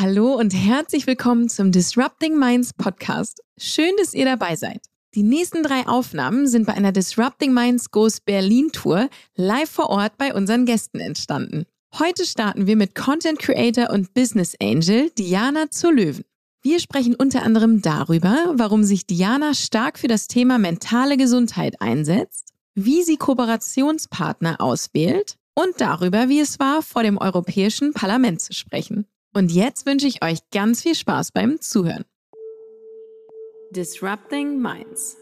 Hallo und herzlich willkommen zum Disrupting Minds Podcast. Schön, dass ihr dabei seid. Die nächsten drei Aufnahmen sind bei einer Disrupting Minds Goes Berlin Tour live vor Ort bei unseren Gästen entstanden. Heute starten wir mit Content Creator und Business Angel Diana zur Löwen. Wir sprechen unter anderem darüber, warum sich Diana stark für das Thema mentale Gesundheit einsetzt, wie sie Kooperationspartner auswählt und darüber, wie es war, vor dem Europäischen Parlament zu sprechen. Und jetzt wünsche ich euch ganz viel Spaß beim Zuhören. Disrupting Minds.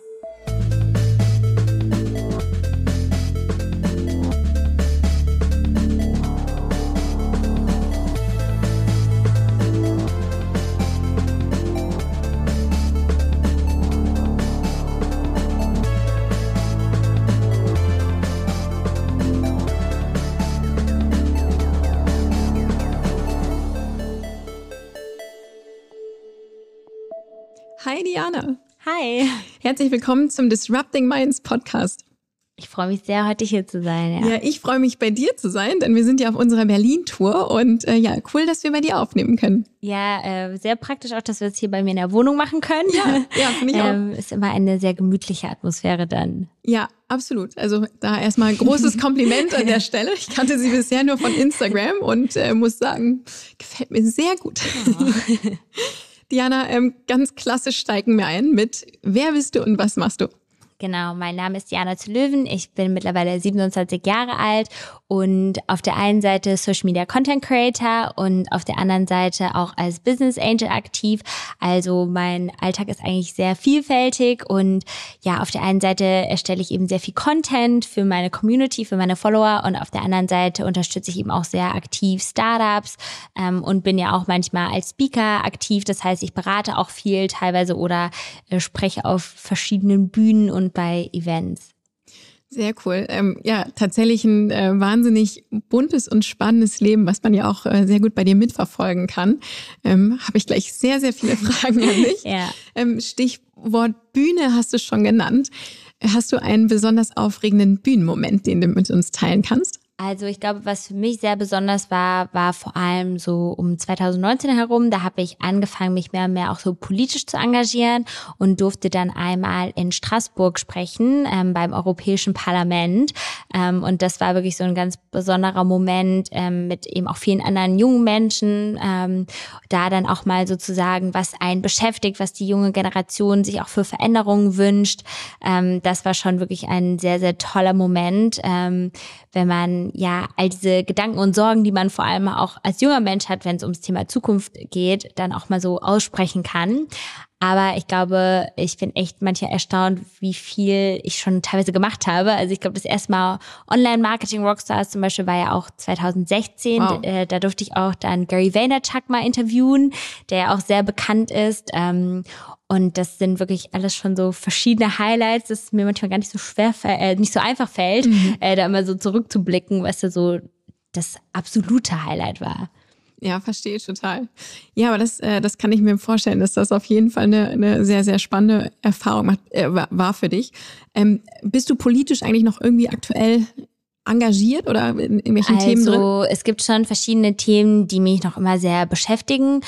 Hi Diana. Hi. Herzlich willkommen zum Disrupting Minds Podcast. Ich freue mich sehr, heute hier zu sein. Ja, ja ich freue mich, bei dir zu sein, denn wir sind ja auf unserer Berlin-Tour und äh, ja, cool, dass wir bei dir aufnehmen können. Ja, äh, sehr praktisch auch, dass wir es hier bei mir in der Wohnung machen können. Ja, ja finde ich auch. Ähm, ist immer eine sehr gemütliche Atmosphäre dann. Ja, absolut. Also da erstmal großes Kompliment an der Stelle. Ich kannte sie bisher nur von Instagram und äh, muss sagen, gefällt mir sehr gut. Oh. Diana, ähm, ganz klassisch steigen wir ein mit Wer bist du und was machst du? Genau, mein Name ist Jana zu Löwen. Ich bin mittlerweile 27 Jahre alt und auf der einen Seite Social Media Content Creator und auf der anderen Seite auch als Business Angel aktiv. Also mein Alltag ist eigentlich sehr vielfältig und ja, auf der einen Seite erstelle ich eben sehr viel Content für meine Community, für meine Follower und auf der anderen Seite unterstütze ich eben auch sehr aktiv Startups ähm, und bin ja auch manchmal als Speaker aktiv. Das heißt, ich berate auch viel teilweise oder äh, spreche auf verschiedenen Bühnen und bei Events. Sehr cool. Ähm, ja, tatsächlich ein äh, wahnsinnig buntes und spannendes Leben, was man ja auch äh, sehr gut bei dir mitverfolgen kann. Ähm, Habe ich gleich sehr, sehr viele Fragen an dich. ja. ähm, Stichwort Bühne hast du schon genannt. Hast du einen besonders aufregenden Bühnenmoment, den du mit uns teilen kannst? Also ich glaube, was für mich sehr besonders war, war vor allem so um 2019 herum. Da habe ich angefangen, mich mehr und mehr auch so politisch zu engagieren und durfte dann einmal in Straßburg sprechen ähm, beim Europäischen Parlament. Ähm, und das war wirklich so ein ganz besonderer Moment ähm, mit eben auch vielen anderen jungen Menschen. Ähm, da dann auch mal sozusagen, was einen beschäftigt, was die junge Generation sich auch für Veränderungen wünscht. Ähm, das war schon wirklich ein sehr, sehr toller Moment, ähm, wenn man ja all diese Gedanken und Sorgen, die man vor allem auch als junger Mensch hat, wenn es ums Thema Zukunft geht, dann auch mal so aussprechen kann. Aber ich glaube, ich bin echt manchmal erstaunt, wie viel ich schon teilweise gemacht habe. Also ich glaube, das erste Mal Online-Marketing Rockstars zum Beispiel war ja auch 2016. Wow. Äh, da durfte ich auch dann Gary Vaynerchuk mal interviewen, der ja auch sehr bekannt ist. Ähm, und das sind wirklich alles schon so verschiedene Highlights, dass es mir manchmal gar nicht so schwer, äh, nicht so einfach fällt, mhm. äh, da immer so zurückzublicken, was da so das absolute Highlight war. Ja, verstehe ich total. Ja, aber das, äh, das kann ich mir vorstellen, dass das auf jeden Fall eine, eine sehr, sehr spannende Erfahrung macht, äh, war für dich. Ähm, bist du politisch eigentlich noch irgendwie aktuell engagiert oder in irgendwelchen also, Themen drin? Also es gibt schon verschiedene Themen, die mich noch immer sehr beschäftigen.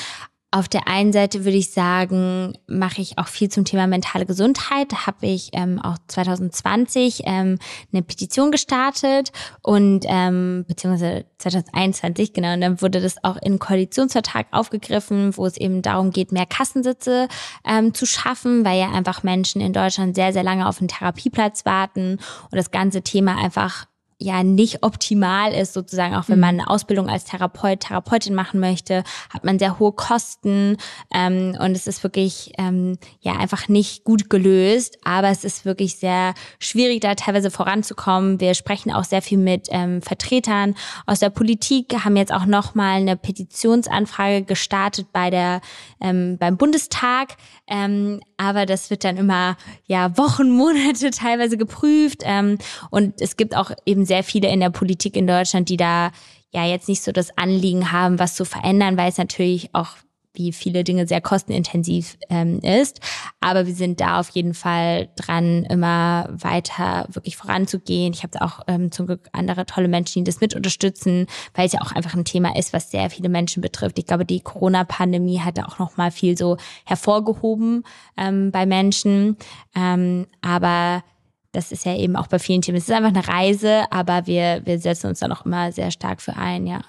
Auf der einen Seite würde ich sagen, mache ich auch viel zum Thema mentale Gesundheit. Da habe ich ähm, auch 2020 ähm, eine Petition gestartet und ähm, beziehungsweise 2021 genau. Und dann wurde das auch in Koalitionsvertrag aufgegriffen, wo es eben darum geht, mehr Kassensitze ähm, zu schaffen, weil ja einfach Menschen in Deutschland sehr sehr lange auf einen Therapieplatz warten und das ganze Thema einfach ja nicht optimal ist, sozusagen, auch wenn mhm. man eine Ausbildung als Therapeut, Therapeutin machen möchte, hat man sehr hohe Kosten ähm, und es ist wirklich ähm, ja einfach nicht gut gelöst, aber es ist wirklich sehr schwierig, da teilweise voranzukommen. Wir sprechen auch sehr viel mit ähm, Vertretern aus der Politik, haben jetzt auch nochmal eine Petitionsanfrage gestartet bei der ähm, beim Bundestag, ähm, aber das wird dann immer ja Wochen, Monate teilweise geprüft ähm, und es gibt auch eben sehr viele in der Politik in Deutschland, die da ja jetzt nicht so das Anliegen haben, was zu verändern, weil es natürlich auch wie viele Dinge sehr kostenintensiv ähm, ist. Aber wir sind da auf jeden Fall dran, immer weiter wirklich voranzugehen. Ich habe auch ähm, zum Glück andere tolle Menschen, die das mit unterstützen, weil es ja auch einfach ein Thema ist, was sehr viele Menschen betrifft. Ich glaube, die Corona-Pandemie hat da auch noch mal viel so hervorgehoben ähm, bei Menschen. Ähm, aber das ist ja eben auch bei vielen Themen. Es ist einfach eine Reise, aber wir, wir setzen uns da noch immer sehr stark für ein, ja.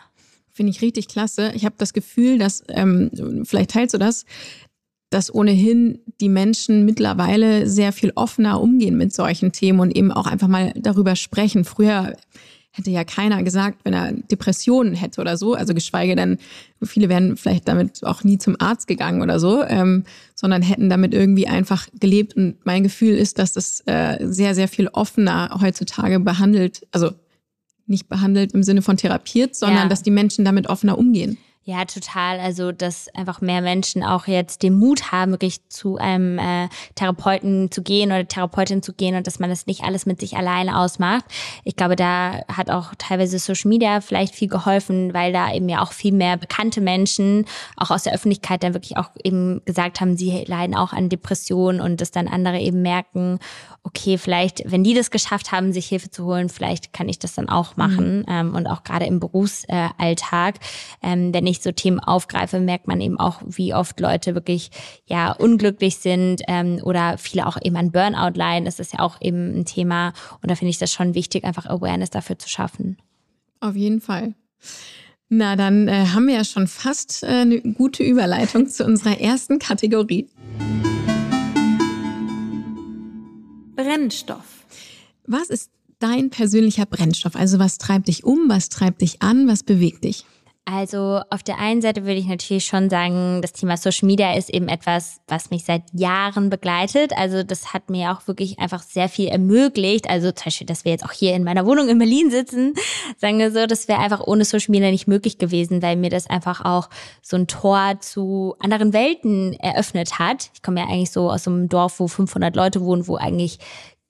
Finde ich richtig klasse. Ich habe das Gefühl, dass, ähm, vielleicht teilst du das, dass ohnehin die Menschen mittlerweile sehr viel offener umgehen mit solchen Themen und eben auch einfach mal darüber sprechen. Früher hätte ja keiner gesagt, wenn er Depressionen hätte oder so. Also geschweige denn, viele wären vielleicht damit auch nie zum Arzt gegangen oder so, ähm, sondern hätten damit irgendwie einfach gelebt. Und mein Gefühl ist, dass das äh, sehr, sehr viel offener heutzutage behandelt, also nicht behandelt im Sinne von therapiert, sondern ja. dass die Menschen damit offener umgehen. Ja, total. Also, dass einfach mehr Menschen auch jetzt den Mut haben, wirklich zu einem äh, Therapeuten zu gehen oder Therapeutin zu gehen und dass man das nicht alles mit sich alleine ausmacht. Ich glaube, da hat auch teilweise Social Media vielleicht viel geholfen, weil da eben ja auch viel mehr bekannte Menschen auch aus der Öffentlichkeit dann wirklich auch eben gesagt haben, sie leiden auch an Depressionen und dass dann andere eben merken, okay, vielleicht, wenn die das geschafft haben, sich Hilfe zu holen, vielleicht kann ich das dann auch machen. Mhm. Ähm, und auch gerade im Berufsalltag, ähm, wenn ich so Themen aufgreife, merkt man eben auch, wie oft Leute wirklich ja unglücklich sind ähm, oder viele auch eben an Burnout leiden. Das ist ja auch eben ein Thema. Und da finde ich das schon wichtig, einfach Awareness dafür zu schaffen. Auf jeden Fall. Na, dann äh, haben wir ja schon fast äh, eine gute Überleitung zu unserer ersten Kategorie. Brennstoff. Was ist dein persönlicher Brennstoff? Also was treibt dich um, was treibt dich an, was bewegt dich? Also auf der einen Seite würde ich natürlich schon sagen, das Thema Social Media ist eben etwas, was mich seit Jahren begleitet. Also das hat mir auch wirklich einfach sehr viel ermöglicht. Also zum Beispiel, dass wir jetzt auch hier in meiner Wohnung in Berlin sitzen, sagen wir so, das wäre einfach ohne Social Media nicht möglich gewesen, weil mir das einfach auch so ein Tor zu anderen Welten eröffnet hat. Ich komme ja eigentlich so aus einem Dorf, wo 500 Leute wohnen, wo eigentlich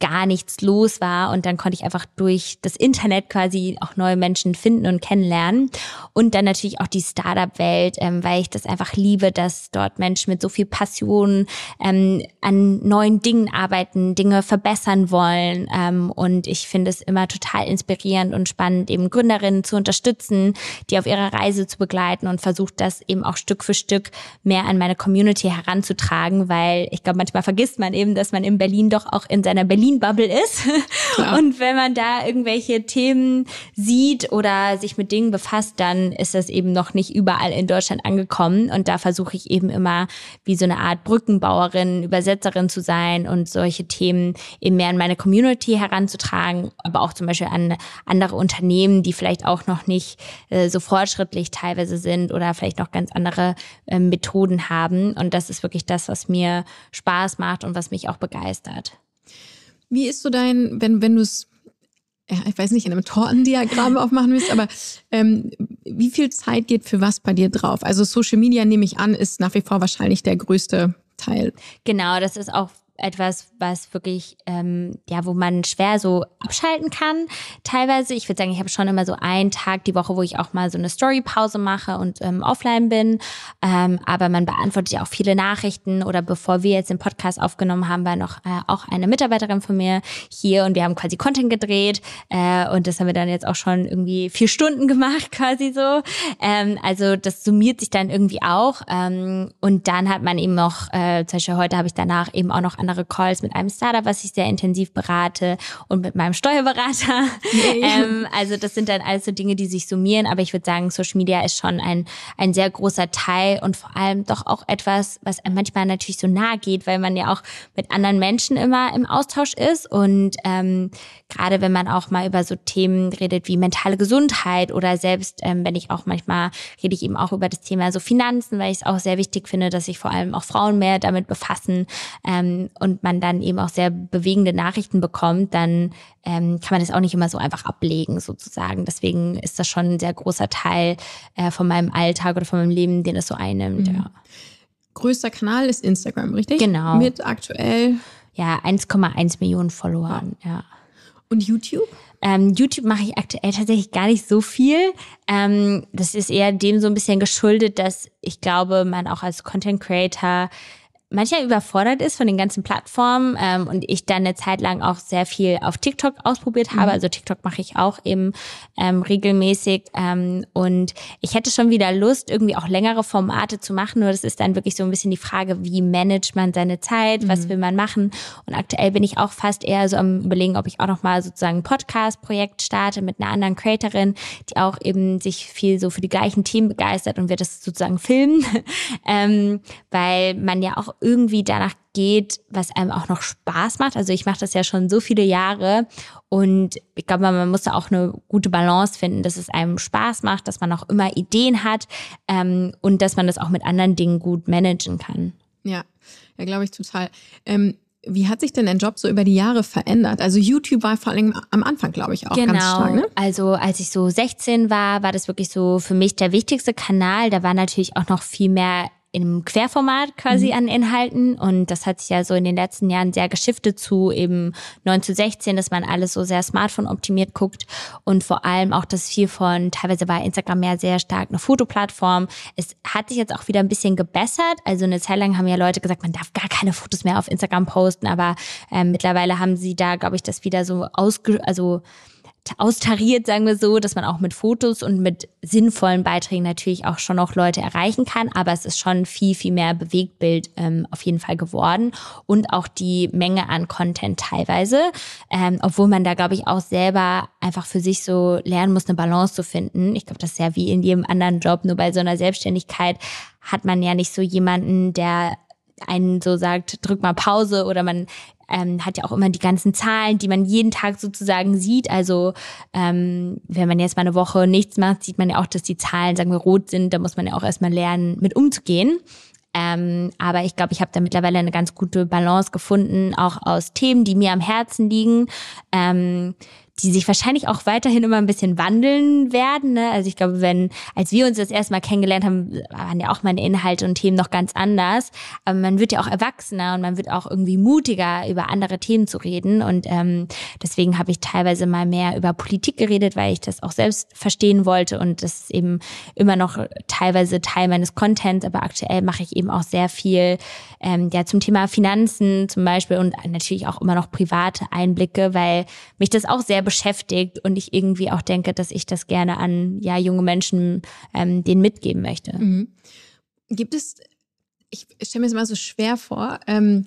gar nichts los war und dann konnte ich einfach durch das Internet quasi auch neue Menschen finden und kennenlernen. Und dann natürlich auch die Startup-Welt, ähm, weil ich das einfach liebe, dass dort Menschen mit so viel Passion ähm, an neuen Dingen arbeiten, Dinge verbessern wollen. Ähm, und ich finde es immer total inspirierend und spannend, eben Gründerinnen zu unterstützen, die auf ihrer Reise zu begleiten und versucht das eben auch Stück für Stück mehr an meine Community heranzutragen, weil ich glaube, manchmal vergisst man eben, dass man in Berlin doch auch in seiner Berlin Berlin-Bubble ist. Klar. Und wenn man da irgendwelche Themen sieht oder sich mit Dingen befasst, dann ist das eben noch nicht überall in Deutschland angekommen. Und da versuche ich eben immer wie so eine Art Brückenbauerin, Übersetzerin zu sein und solche Themen eben mehr in meine Community heranzutragen, aber auch zum Beispiel an andere Unternehmen, die vielleicht auch noch nicht äh, so fortschrittlich teilweise sind oder vielleicht noch ganz andere äh, Methoden haben. Und das ist wirklich das, was mir Spaß macht und was mich auch begeistert. Wie ist so dein, wenn, wenn du es, ja, ich weiß nicht, in einem Tortendiagramm aufmachen willst, aber ähm, wie viel Zeit geht für was bei dir drauf? Also Social Media, nehme ich an, ist nach wie vor wahrscheinlich der größte Teil. Genau, das ist auch etwas, was wirklich, ähm, ja, wo man schwer so abschalten kann. Teilweise, ich würde sagen, ich habe schon immer so einen Tag die Woche, wo ich auch mal so eine Storypause mache und ähm, offline bin. Ähm, aber man beantwortet ja auch viele Nachrichten. Oder bevor wir jetzt den Podcast aufgenommen haben, war noch äh, auch eine Mitarbeiterin von mir hier und wir haben quasi Content gedreht. Äh, und das haben wir dann jetzt auch schon irgendwie vier Stunden gemacht, quasi so. Ähm, also das summiert sich dann irgendwie auch. Ähm, und dann hat man eben noch, äh, zum Beispiel heute habe ich danach eben auch noch andere Calls mit einem Startup, was ich sehr intensiv berate und mit meinem Steuerberater. ähm, also das sind dann alles so Dinge, die sich summieren. Aber ich würde sagen, Social Media ist schon ein, ein sehr großer Teil und vor allem doch auch etwas, was einem manchmal natürlich so nahe geht, weil man ja auch mit anderen Menschen immer im Austausch ist. Und ähm, gerade wenn man auch mal über so Themen redet wie mentale Gesundheit oder selbst, ähm, wenn ich auch manchmal rede ich eben auch über das Thema so Finanzen, weil ich es auch sehr wichtig finde, dass sich vor allem auch Frauen mehr damit befassen. Ähm, und man dann eben auch sehr bewegende Nachrichten bekommt, dann ähm, kann man das auch nicht immer so einfach ablegen sozusagen. Deswegen ist das schon ein sehr großer Teil äh, von meinem Alltag oder von meinem Leben, den es so einnimmt. Mhm. Ja. Größter Kanal ist Instagram, richtig? Genau. Mit aktuell ja 1,1 Millionen Followern. Ja. ja. Und YouTube? Ähm, YouTube mache ich aktuell tatsächlich gar nicht so viel. Ähm, das ist eher dem so ein bisschen geschuldet, dass ich glaube, man auch als Content Creator manchmal überfordert ist von den ganzen Plattformen ähm, und ich dann eine Zeit lang auch sehr viel auf TikTok ausprobiert habe. Mhm. Also TikTok mache ich auch eben ähm, regelmäßig ähm, und ich hätte schon wieder Lust, irgendwie auch längere Formate zu machen. Nur das ist dann wirklich so ein bisschen die Frage, wie managt man seine Zeit, mhm. was will man machen? Und aktuell bin ich auch fast eher so am überlegen, ob ich auch noch mal sozusagen ein Podcast-Projekt starte mit einer anderen Creatorin, die auch eben sich viel so für die gleichen Themen begeistert und wir das sozusagen filmen, ähm, weil man ja auch irgendwie danach geht, was einem auch noch Spaß macht. Also ich mache das ja schon so viele Jahre und ich glaube, man muss da auch eine gute Balance finden, dass es einem Spaß macht, dass man auch immer Ideen hat ähm, und dass man das auch mit anderen Dingen gut managen kann. Ja, ja, glaube ich total. Ähm, wie hat sich denn dein Job so über die Jahre verändert? Also YouTube war vor allem am Anfang, glaube ich, auch genau. ganz stark. Ne? Also als ich so 16 war, war das wirklich so für mich der wichtigste Kanal. Da war natürlich auch noch viel mehr im Querformat quasi mhm. an Inhalten. Und das hat sich ja so in den letzten Jahren sehr geschiftet zu eben 9 zu 16, dass man alles so sehr Smartphone optimiert guckt. Und vor allem auch das viel von, teilweise war Instagram ja sehr stark eine Fotoplattform. Es hat sich jetzt auch wieder ein bisschen gebessert. Also eine Zeit lang haben ja Leute gesagt, man darf gar keine Fotos mehr auf Instagram posten. Aber ähm, mittlerweile haben sie da, glaube ich, das wieder so ausge, also austariert, sagen wir so, dass man auch mit Fotos und mit sinnvollen Beiträgen natürlich auch schon noch Leute erreichen kann. Aber es ist schon viel, viel mehr Bewegtbild ähm, auf jeden Fall geworden und auch die Menge an Content teilweise. Ähm, obwohl man da, glaube ich, auch selber einfach für sich so lernen muss, eine Balance zu finden. Ich glaube, das ist ja wie in jedem anderen Job. Nur bei so einer Selbstständigkeit hat man ja nicht so jemanden, der einen so sagt, drück mal Pause oder man ähm, hat ja auch immer die ganzen Zahlen, die man jeden Tag sozusagen sieht. Also ähm, wenn man jetzt mal eine Woche nichts macht, sieht man ja auch, dass die Zahlen, sagen wir, rot sind. Da muss man ja auch erstmal lernen, mit umzugehen. Ähm, aber ich glaube, ich habe da mittlerweile eine ganz gute Balance gefunden, auch aus Themen, die mir am Herzen liegen. Ähm, die sich wahrscheinlich auch weiterhin immer ein bisschen wandeln werden. Ne? Also ich glaube, wenn, als wir uns das erste Mal kennengelernt haben, waren ja auch meine Inhalte und Themen noch ganz anders. Aber man wird ja auch erwachsener und man wird auch irgendwie mutiger, über andere Themen zu reden. Und ähm, deswegen habe ich teilweise mal mehr über Politik geredet, weil ich das auch selbst verstehen wollte. Und das ist eben immer noch teilweise Teil meines Contents. Aber aktuell mache ich eben auch sehr viel ähm, ja, zum Thema Finanzen zum Beispiel und natürlich auch immer noch private Einblicke, weil mich das auch sehr beschäftigt und ich irgendwie auch denke, dass ich das gerne an ja junge Menschen ähm, denen mitgeben möchte. Mhm. Gibt es, ich stelle mir es immer so schwer vor, ähm,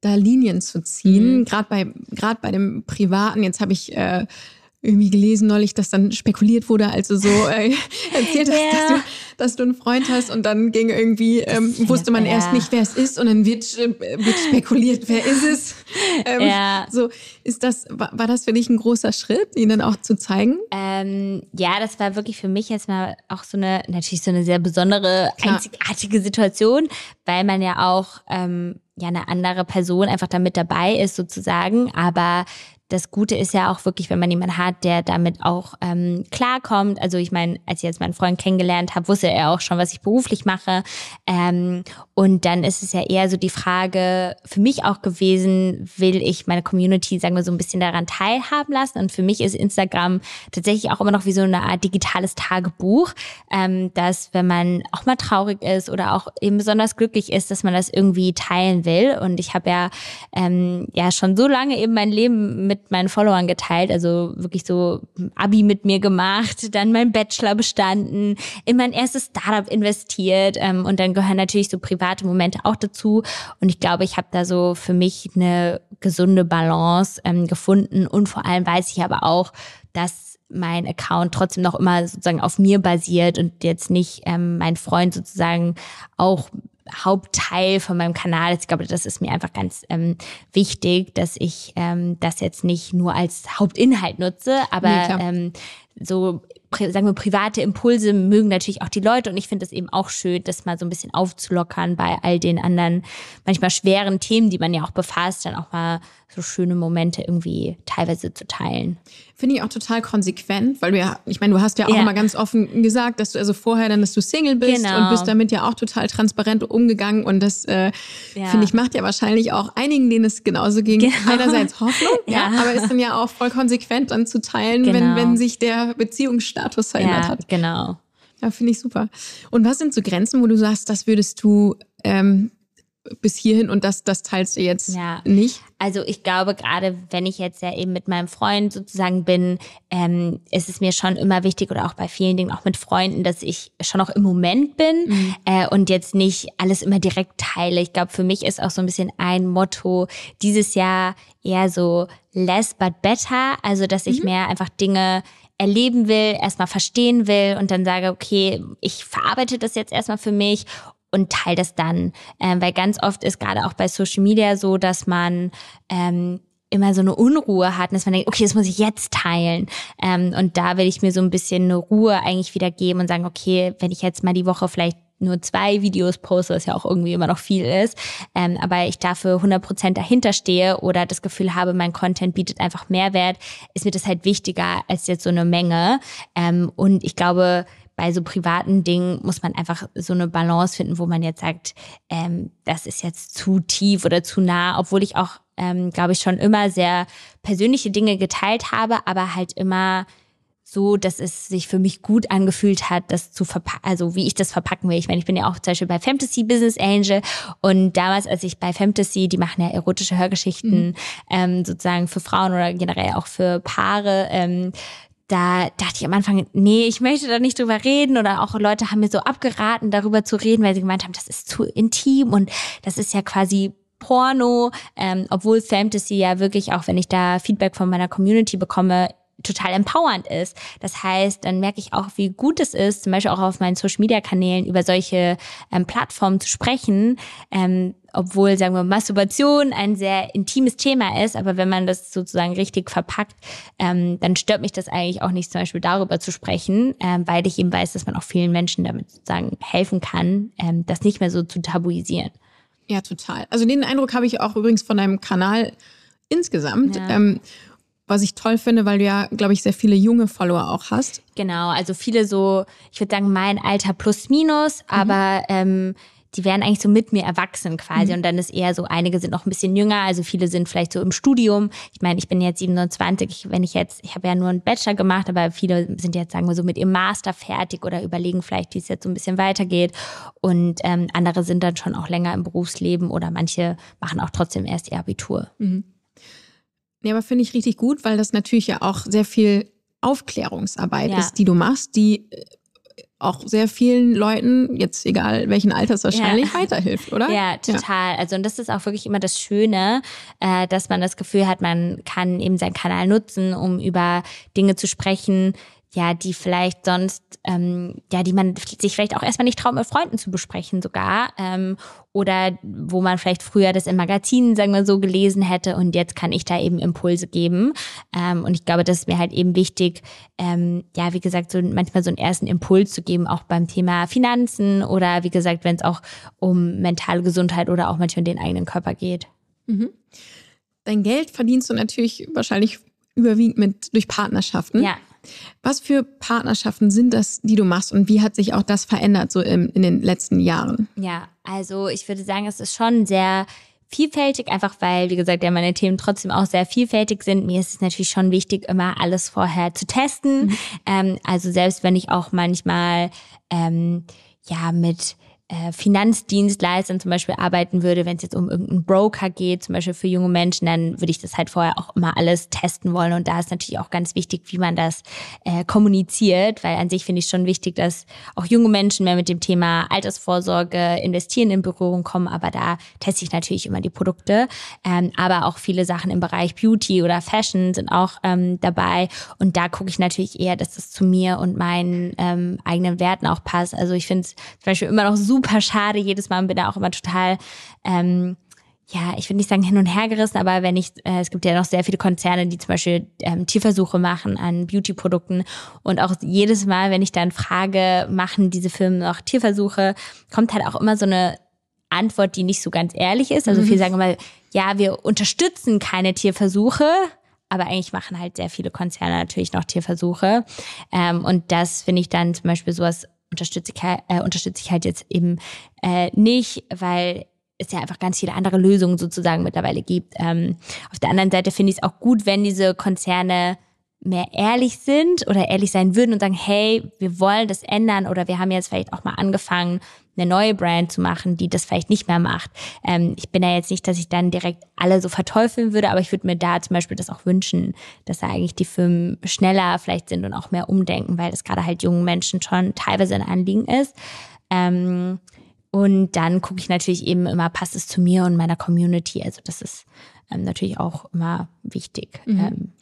da Linien zu ziehen, mhm. gerade bei gerade bei dem privaten. Jetzt habe ich äh, irgendwie gelesen neulich, dass dann spekuliert wurde, als du so äh, erzählt hast, ja. dass, du, dass du einen Freund hast und dann ging irgendwie, ähm, wusste man ja. erst nicht, wer es ist und dann wird, äh, wird spekuliert, wer ist es. Ähm, ja. So, ist das, war, war das für dich ein großer Schritt, ihn dann auch zu zeigen? Ähm, ja, das war wirklich für mich jetzt mal auch so eine, natürlich so eine sehr besondere, Klar. einzigartige Situation, weil man ja auch ähm, ja eine andere Person einfach da mit dabei ist sozusagen, aber das Gute ist ja auch wirklich, wenn man jemanden hat, der damit auch ähm, klarkommt. Also ich meine, als ich jetzt meinen Freund kennengelernt habe, wusste er auch schon, was ich beruflich mache. Ähm, und dann ist es ja eher so die Frage für mich auch gewesen, will ich meine Community, sagen wir so, ein bisschen daran teilhaben lassen? Und für mich ist Instagram tatsächlich auch immer noch wie so eine Art digitales Tagebuch, ähm, dass wenn man auch mal traurig ist oder auch eben besonders glücklich ist, dass man das irgendwie teilen will. Und ich habe ja, ähm, ja schon so lange eben mein Leben mit meinen Followern geteilt, also wirklich so Abi mit mir gemacht, dann mein Bachelor bestanden, in mein erstes Startup investiert ähm, und dann gehören natürlich so private Momente auch dazu. Und ich glaube, ich habe da so für mich eine gesunde Balance ähm, gefunden. Und vor allem weiß ich aber auch, dass mein Account trotzdem noch immer sozusagen auf mir basiert und jetzt nicht ähm, mein Freund sozusagen auch Hauptteil von meinem Kanal ist. Ich glaube, das ist mir einfach ganz ähm, wichtig, dass ich ähm, das jetzt nicht nur als Hauptinhalt nutze, aber nee, ähm, so sagen wir, private Impulse mögen natürlich auch die Leute. Und ich finde es eben auch schön, das mal so ein bisschen aufzulockern bei all den anderen manchmal schweren Themen, die man ja auch befasst, dann auch mal so schöne Momente irgendwie teilweise zu teilen. Finde ich auch total konsequent, weil du ja, ich meine, du hast ja auch ja. immer ganz offen gesagt, dass du also vorher dann, dass du Single bist genau. und bist damit ja auch total transparent umgegangen und das äh, ja. finde ich macht ja wahrscheinlich auch einigen, denen es genauso ging, genau. einerseits Hoffnung, ja. ja. aber ist dann ja auch voll konsequent dann zu teilen, genau. wenn, wenn sich der Beziehungsstatus verändert hat. Genau. Ja, finde ich super. Und was sind so Grenzen, wo du sagst, das würdest du ähm, bis hierhin und das, das teilst du jetzt ja. nicht? Also ich glaube, gerade wenn ich jetzt ja eben mit meinem Freund sozusagen bin, ähm, ist es mir schon immer wichtig oder auch bei vielen Dingen, auch mit Freunden, dass ich schon auch im Moment bin mhm. äh, und jetzt nicht alles immer direkt teile. Ich glaube, für mich ist auch so ein bisschen ein Motto dieses Jahr eher so less but better. Also dass ich mhm. mehr einfach Dinge erleben will, erstmal verstehen will und dann sage, okay, ich verarbeite das jetzt erstmal für mich und teile das dann. Ähm, weil ganz oft ist gerade auch bei Social Media so, dass man ähm, immer so eine Unruhe hat, dass man denkt, okay, das muss ich jetzt teilen. Ähm, und da will ich mir so ein bisschen eine Ruhe eigentlich wieder geben und sagen, okay, wenn ich jetzt mal die Woche vielleicht nur zwei Videos poste, was ja auch irgendwie immer noch viel ist, ähm, aber ich dafür 100% dahinter stehe oder das Gefühl habe, mein Content bietet einfach Mehrwert, ist mir das halt wichtiger als jetzt so eine Menge. Ähm, und ich glaube, bei so privaten Dingen muss man einfach so eine Balance finden, wo man jetzt sagt, ähm, das ist jetzt zu tief oder zu nah, obwohl ich auch, ähm, glaube ich, schon immer sehr persönliche Dinge geteilt habe, aber halt immer so, dass es sich für mich gut angefühlt hat, das zu verpacken, also wie ich das verpacken will. Ich meine, ich bin ja auch zum Beispiel bei Fantasy Business Angel und damals, als ich bei Fantasy, die machen ja erotische Hörgeschichten mhm. ähm, sozusagen für Frauen oder generell auch für Paare, ähm, da dachte ich am Anfang, nee, ich möchte da nicht drüber reden. Oder auch Leute haben mir so abgeraten, darüber zu reden, weil sie gemeint haben, das ist zu intim und das ist ja quasi Porno, ähm, obwohl Fantasy ja wirklich, auch wenn ich da Feedback von meiner Community bekomme, total empowernd ist. Das heißt, dann merke ich auch, wie gut es ist, zum Beispiel auch auf meinen Social-Media-Kanälen über solche ähm, Plattformen zu sprechen, ähm, obwohl, sagen wir, Masturbation ein sehr intimes Thema ist, aber wenn man das sozusagen richtig verpackt, ähm, dann stört mich das eigentlich auch nicht, zum Beispiel darüber zu sprechen, ähm, weil ich eben weiß, dass man auch vielen Menschen damit sozusagen helfen kann, ähm, das nicht mehr so zu tabuisieren. Ja, total. Also den Eindruck habe ich auch übrigens von deinem Kanal insgesamt. Ja. Ähm, was ich toll finde, weil du ja, glaube ich, sehr viele junge Follower auch hast. Genau, also viele so, ich würde sagen, mein Alter plus minus, mhm. aber ähm, die werden eigentlich so mit mir erwachsen quasi. Mhm. Und dann ist eher so, einige sind noch ein bisschen jünger, also viele sind vielleicht so im Studium. Ich meine, ich bin jetzt 27, wenn ich jetzt, ich habe ja nur einen Bachelor gemacht, aber viele sind jetzt, sagen wir so, mit ihrem Master fertig oder überlegen vielleicht, wie es jetzt so ein bisschen weitergeht. Und ähm, andere sind dann schon auch länger im Berufsleben oder manche machen auch trotzdem erst ihr Abitur. Mhm. Ja, aber finde ich richtig gut, weil das natürlich ja auch sehr viel Aufklärungsarbeit ja. ist, die du machst, die äh, auch sehr vielen Leuten, jetzt egal welchen Alters wahrscheinlich, ja. weiterhilft, oder? Ja, total. Ja. Also und das ist auch wirklich immer das Schöne, äh, dass man das Gefühl hat, man kann eben seinen Kanal nutzen, um über Dinge zu sprechen, ja, die vielleicht sonst, ähm, ja, die man sich vielleicht auch erstmal nicht traut, mit Freunden zu besprechen sogar. Ähm, oder wo man vielleicht früher das im Magazin, sagen wir so, gelesen hätte und jetzt kann ich da eben Impulse geben. Ähm, und ich glaube, das ist mir halt eben wichtig, ähm, ja, wie gesagt, so manchmal so einen ersten Impuls zu geben, auch beim Thema Finanzen oder wie gesagt, wenn es auch um mentale Gesundheit oder auch manchmal den eigenen Körper geht. Mhm. Dein Geld verdienst du natürlich wahrscheinlich überwiegend mit durch Partnerschaften. Ja. Was für Partnerschaften sind das, die du machst und wie hat sich auch das verändert so in, in den letzten Jahren? Ja, also ich würde sagen, es ist schon sehr vielfältig, einfach weil, wie gesagt, ja meine Themen trotzdem auch sehr vielfältig sind. Mir ist es natürlich schon wichtig, immer alles vorher zu testen. Mhm. Ähm, also selbst wenn ich auch manchmal ähm, ja mit Finanzdienstleistern zum Beispiel arbeiten würde, wenn es jetzt um irgendeinen Broker geht, zum Beispiel für junge Menschen, dann würde ich das halt vorher auch immer alles testen wollen. Und da ist natürlich auch ganz wichtig, wie man das äh, kommuniziert, weil an sich finde ich schon wichtig, dass auch junge Menschen mehr mit dem Thema Altersvorsorge, Investieren in Berührung kommen. Aber da teste ich natürlich immer die Produkte. Ähm, aber auch viele Sachen im Bereich Beauty oder Fashion sind auch ähm, dabei. Und da gucke ich natürlich eher, dass das zu mir und meinen ähm, eigenen Werten auch passt. Also ich finde es zum Beispiel immer noch super super schade jedes Mal und bin da auch immer total, ähm, ja, ich will nicht sagen hin und her gerissen, aber wenn ich, äh, es gibt ja noch sehr viele Konzerne, die zum Beispiel ähm, Tierversuche machen an Beauty-Produkten und auch jedes Mal, wenn ich dann frage, machen diese Firmen noch Tierversuche, kommt halt auch immer so eine Antwort, die nicht so ganz ehrlich ist. Also mhm. viele sagen immer, ja, wir unterstützen keine Tierversuche, aber eigentlich machen halt sehr viele Konzerne natürlich noch Tierversuche. Ähm, und das finde ich dann zum Beispiel sowas unterstütze ich, äh, unterstütze ich halt jetzt eben äh, nicht, weil es ja einfach ganz viele andere Lösungen sozusagen mittlerweile gibt. Ähm, auf der anderen Seite finde ich es auch gut, wenn diese Konzerne mehr ehrlich sind oder ehrlich sein würden und sagen, hey, wir wollen das ändern oder wir haben jetzt vielleicht auch mal angefangen, eine neue Brand zu machen, die das vielleicht nicht mehr macht. Ähm, ich bin ja jetzt nicht, dass ich dann direkt alle so verteufeln würde, aber ich würde mir da zum Beispiel das auch wünschen, dass da eigentlich die Firmen schneller vielleicht sind und auch mehr umdenken, weil das gerade halt jungen Menschen schon teilweise ein Anliegen ist. Ähm, und dann gucke ich natürlich eben immer, passt es zu mir und meiner Community. Also das ist ähm, natürlich auch immer wichtig. Mhm.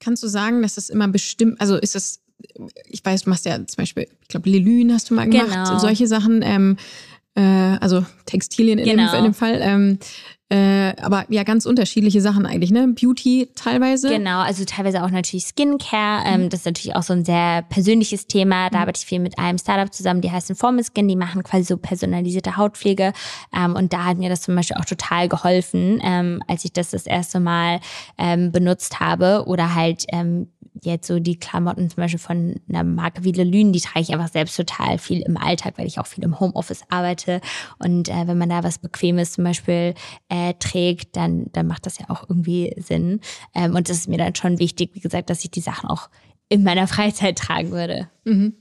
Kannst du sagen, dass das immer bestimmt, also ist es, ich weiß, du machst ja zum Beispiel, ich glaube, Lilün hast du mal gemacht, genau. solche Sachen, ähm, äh, also Textilien in, genau. dem, in dem Fall. Ähm, äh, aber ja, ganz unterschiedliche Sachen eigentlich, ne? Beauty teilweise. Genau, also teilweise auch natürlich Skincare. Ähm, mhm. das ist natürlich auch so ein sehr persönliches Thema. Da mhm. arbeite ich viel mit einem Startup zusammen, die heißt Informal Skin. Die machen quasi so personalisierte Hautpflege. Ähm, und da hat mir das zum Beispiel auch total geholfen, ähm, als ich das das erste Mal ähm, benutzt habe. Oder halt ähm, jetzt so die Klamotten zum Beispiel von einer Marke wie Lelune, die trage ich einfach selbst total viel im Alltag, weil ich auch viel im Homeoffice arbeite. Und äh, wenn man da was Bequemes zum Beispiel äh, trägt, dann, dann macht das ja auch irgendwie Sinn. Ähm, und das ist mir dann schon wichtig, wie gesagt, dass ich die Sachen auch in meiner Freizeit tragen würde. Mhm.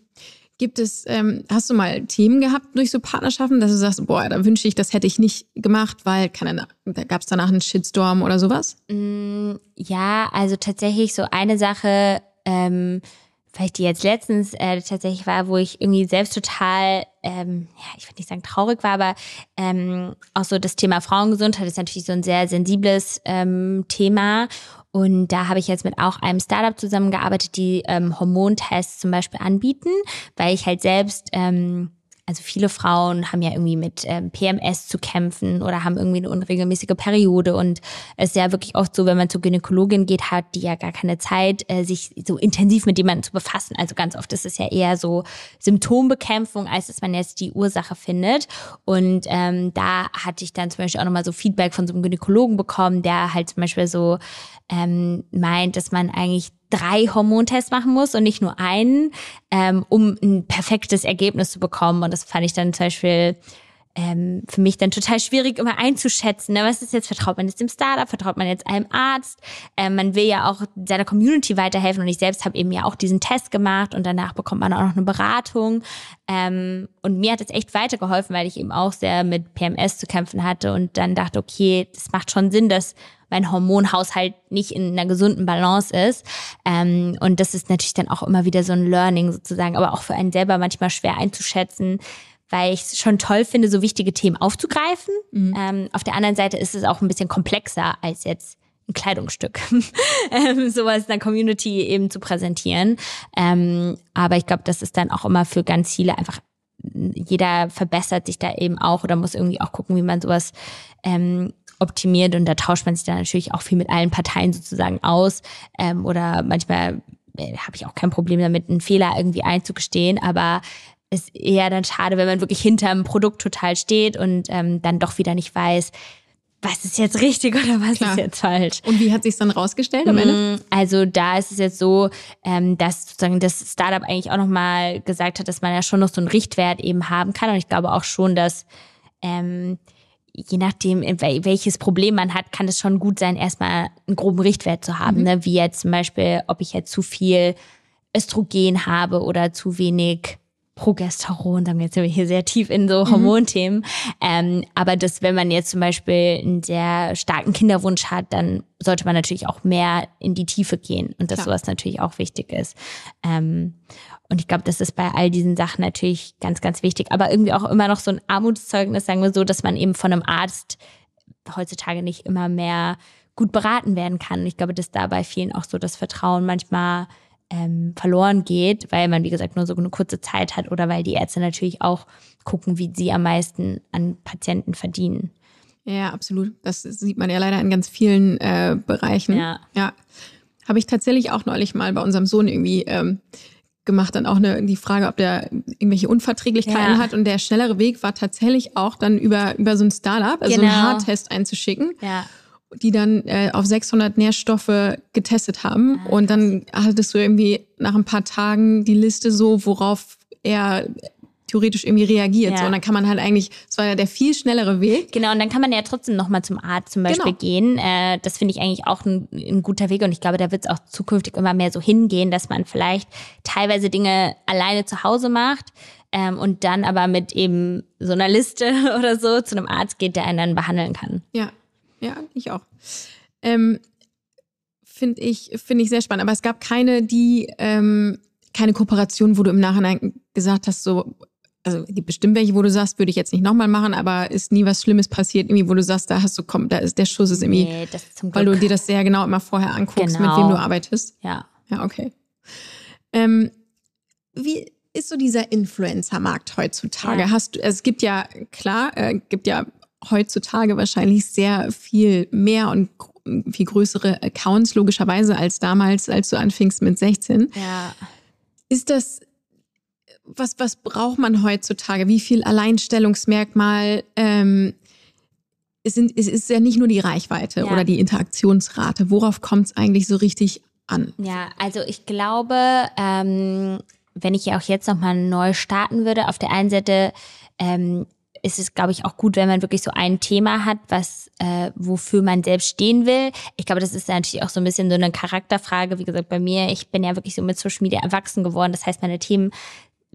Gibt es, ähm, hast du mal Themen gehabt durch so Partnerschaften, dass du sagst, boah, da wünsche ich, das hätte ich nicht gemacht, weil keine, da gab es danach einen Shitstorm oder sowas? Mm, ja, also tatsächlich so eine Sache, ähm, vielleicht die jetzt letztens äh, tatsächlich war, wo ich irgendwie selbst total, ähm, ja, ich würde nicht sagen traurig war, aber ähm, auch so das Thema Frauengesundheit ist natürlich so ein sehr sensibles ähm, Thema. Und da habe ich jetzt mit auch einem Startup zusammengearbeitet, die ähm, Hormontests zum Beispiel anbieten, weil ich halt selbst ähm, also viele Frauen haben ja irgendwie mit ähm, PMS zu kämpfen oder haben irgendwie eine unregelmäßige Periode. Und es ist ja wirklich oft so, wenn man zur Gynäkologin geht, hat die ja gar keine Zeit, äh, sich so intensiv mit jemandem zu befassen. Also ganz oft ist es ja eher so Symptombekämpfung, als dass man jetzt die Ursache findet. Und ähm, da hatte ich dann zum Beispiel auch nochmal so Feedback von so einem Gynäkologen bekommen, der halt zum Beispiel so ähm, meint, dass man eigentlich drei Hormontests machen muss und nicht nur einen, ähm, um ein perfektes Ergebnis zu bekommen. Und das fand ich dann zum Beispiel ähm, für mich dann total schwierig immer einzuschätzen. Ne? Was ist jetzt, vertraut man jetzt dem Startup, vertraut man jetzt einem Arzt? Ähm, man will ja auch seiner Community weiterhelfen und ich selbst habe eben ja auch diesen Test gemacht und danach bekommt man auch noch eine Beratung. Ähm, und mir hat es echt weitergeholfen, weil ich eben auch sehr mit PMS zu kämpfen hatte und dann dachte, okay, das macht schon Sinn, dass mein Hormonhaushalt nicht in einer gesunden Balance ist. Ähm, und das ist natürlich dann auch immer wieder so ein Learning sozusagen, aber auch für einen selber manchmal schwer einzuschätzen, weil ich es schon toll finde, so wichtige Themen aufzugreifen. Mhm. Ähm, auf der anderen Seite ist es auch ein bisschen komplexer als jetzt ein Kleidungsstück, ähm, sowas in der Community eben zu präsentieren. Ähm, aber ich glaube, das ist dann auch immer für ganz viele einfach jeder verbessert sich da eben auch oder muss irgendwie auch gucken, wie man sowas ähm, optimiert und da tauscht man sich dann natürlich auch viel mit allen Parteien sozusagen aus ähm, oder manchmal äh, habe ich auch kein Problem damit, einen Fehler irgendwie einzugestehen, aber ist eher dann schade, wenn man wirklich hinterm Produkt total steht und ähm, dann doch wieder nicht weiß, was ist jetzt richtig oder was Klar. ist jetzt falsch. Und wie hat sich dann rausgestellt am Ende? Mm, also da ist es jetzt so, ähm, dass sozusagen das Startup eigentlich auch nochmal gesagt hat, dass man ja schon noch so einen Richtwert eben haben kann. Und ich glaube auch schon, dass ähm, je nachdem, welches Problem man hat, kann es schon gut sein, erstmal einen groben Richtwert zu haben. Mhm. Ne? Wie jetzt zum Beispiel, ob ich jetzt zu viel Östrogen habe oder zu wenig Progesteron, dann jetzt sind wir hier sehr tief in so mhm. Hormonthemen. Mhm. Ähm, aber das, wenn man jetzt zum Beispiel einen sehr starken Kinderwunsch hat, dann sollte man natürlich auch mehr in die Tiefe gehen und dass Klar. sowas natürlich auch wichtig ist. Ähm, und ich glaube, das ist bei all diesen Sachen natürlich ganz, ganz wichtig. Aber irgendwie auch immer noch so ein Armutszeugnis, sagen wir so, dass man eben von einem Arzt heutzutage nicht immer mehr gut beraten werden kann. Ich glaube, dass da bei vielen auch so das Vertrauen manchmal ähm, verloren geht, weil man, wie gesagt, nur so eine kurze Zeit hat oder weil die Ärzte natürlich auch gucken, wie sie am meisten an Patienten verdienen. Ja, absolut. Das sieht man ja leider in ganz vielen äh, Bereichen. Ja. ja. Habe ich tatsächlich auch neulich mal bei unserem Sohn irgendwie ähm, gemacht, dann auch eine, die Frage, ob der irgendwelche Unverträglichkeiten Ja. hat. Und der schnellere Weg war tatsächlich auch dann über, über so ein Startup, also Genau. einen Haartest einzuschicken, Ja. Die dann äh, auf 600 Nährstoffe getestet haben. Ah, und dann hattest du irgendwie nach ein paar Tagen die Liste so, worauf er theoretisch irgendwie reagiert. Ja. So, und dann kann man halt eigentlich, es war ja der viel schnellere Weg. Genau, und dann kann man ja trotzdem nochmal zum Arzt zum Beispiel Genau. gehen. Äh, das finde ich eigentlich auch ein, ein guter Weg und ich glaube, da wird es auch zukünftig immer mehr so hingehen, dass man vielleicht teilweise Dinge alleine zu Hause macht ähm, und dann aber mit eben so einer Liste oder so zu einem Arzt geht, der einen dann behandeln kann. Ja, ja, ich auch. Ähm, Finde ich, finde ich sehr spannend. Aber es gab keine, die, ähm, keine Kooperation, wo du im Nachhinein gesagt hast, so, also es gibt bestimmt welche, wo du sagst, würde ich jetzt nicht nochmal machen, aber ist nie was Schlimmes passiert, irgendwie, wo du sagst, da hast du, komm, da ist der Schuss ist irgendwie, Nee, weil du dir das sehr genau immer vorher anguckst, Genau. mit wem du arbeitest. ja. Ja, okay. Ähm, wie ist so dieser Influencer-Markt heutzutage? Ja. Hast du, es gibt ja, klar, äh, gibt ja heutzutage wahrscheinlich sehr viel mehr und viel größere Accounts, logischerweise, als damals, als du anfingst mit 16. Ja. Ist das, was, was braucht man heutzutage? Wie viel Alleinstellungsmerkmal? Ähm, es, sind, es ist ja nicht nur die Reichweite Ja. oder die Interaktionsrate. Worauf kommt es eigentlich so richtig an? Ja, also ich glaube, ähm, wenn ich ja auch jetzt nochmal neu starten würde, auf der einen Seite ähm, ist es, glaube ich, auch gut, wenn man wirklich so ein Thema hat, was äh, wofür man selbst stehen will. Ich glaube, das ist natürlich auch so ein bisschen so eine Charakterfrage. Wie gesagt, bei mir, ich bin ja wirklich so mit Social Media erwachsen geworden. Das heißt, meine Themen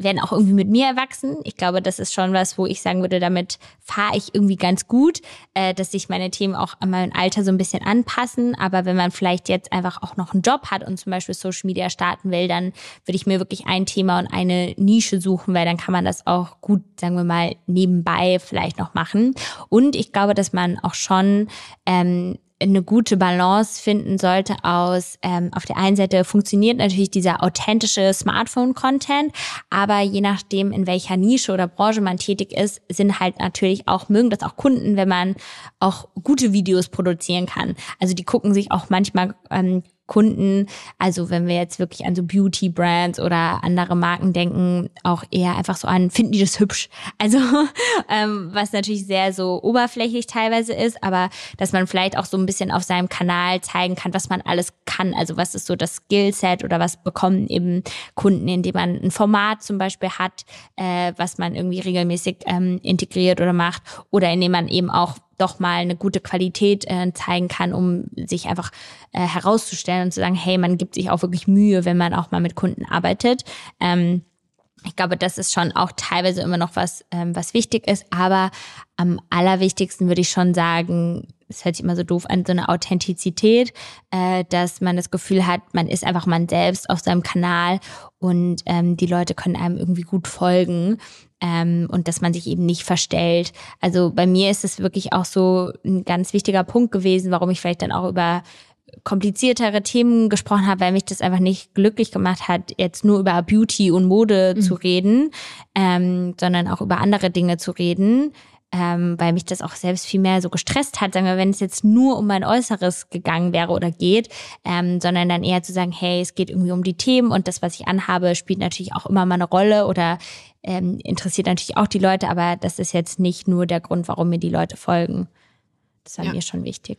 werden auch irgendwie mit mir erwachsen. Ich glaube, das ist schon was, wo ich sagen würde, damit fahre ich irgendwie ganz gut, äh, dass sich meine Themen auch an mein Alter so ein bisschen anpassen. Aber wenn man vielleicht jetzt einfach auch noch einen Job hat und zum Beispiel Social Media starten will, dann würde ich mir wirklich ein Thema und eine Nische suchen, weil dann kann man das auch gut, sagen wir mal, nebenbei vielleicht noch machen. Und ich glaube, dass man auch schon ähm, eine gute Balance finden sollte aus, ähm, auf der einen Seite funktioniert natürlich dieser authentische Smartphone-Content, aber je nachdem, in welcher Nische oder Branche man tätig ist, sind halt natürlich auch, mögen das auch Kunden, wenn man auch gute Videos produzieren kann. Also die gucken sich auch manchmal ähm, Kunden, also wenn wir jetzt wirklich an so Beauty-Brands oder andere Marken denken, auch eher einfach so an, finden die das hübsch? Also ähm, was natürlich sehr so oberflächlich teilweise ist, aber dass man vielleicht auch so ein bisschen auf seinem Kanal zeigen kann, was man alles kann. Also was ist so das Skillset oder was bekommen eben Kunden, indem man ein Format zum Beispiel hat, äh, was man irgendwie regelmäßig ähm, integriert oder macht oder indem man eben auch doch mal eine gute Qualität äh, zeigen kann, um sich einfach äh, herauszustellen und zu sagen, hey, man gibt sich auch wirklich Mühe, wenn man auch mal mit Kunden arbeitet. Ähm, ich glaube, das ist schon auch teilweise immer noch was, ähm, was wichtig ist. Aber am allerwichtigsten würde ich schon sagen, es hört sich immer so doof an, so eine Authentizität, äh, dass man das Gefühl hat, man ist einfach man selbst auf seinem Kanal und ähm, die Leute können einem irgendwie gut folgen. Ähm, und dass man sich eben nicht verstellt. Also bei mir ist es wirklich auch so ein ganz wichtiger Punkt gewesen, warum ich vielleicht dann auch über kompliziertere Themen gesprochen habe, weil mich das einfach nicht glücklich gemacht hat, jetzt nur über Beauty und Mode zu reden, ähm, sondern auch über andere Dinge zu reden, ähm, weil mich das auch selbst viel mehr so gestresst hat, sagen wir, wenn es jetzt nur um mein Äußeres gegangen wäre oder geht, ähm, sondern dann eher zu sagen, hey, es geht irgendwie um die Themen und das, was ich anhabe, spielt natürlich auch immer mal eine Rolle oder ähm, interessiert natürlich auch die Leute, aber das ist jetzt nicht nur der Grund, warum mir die Leute folgen. Das war Ja. mir schon wichtig.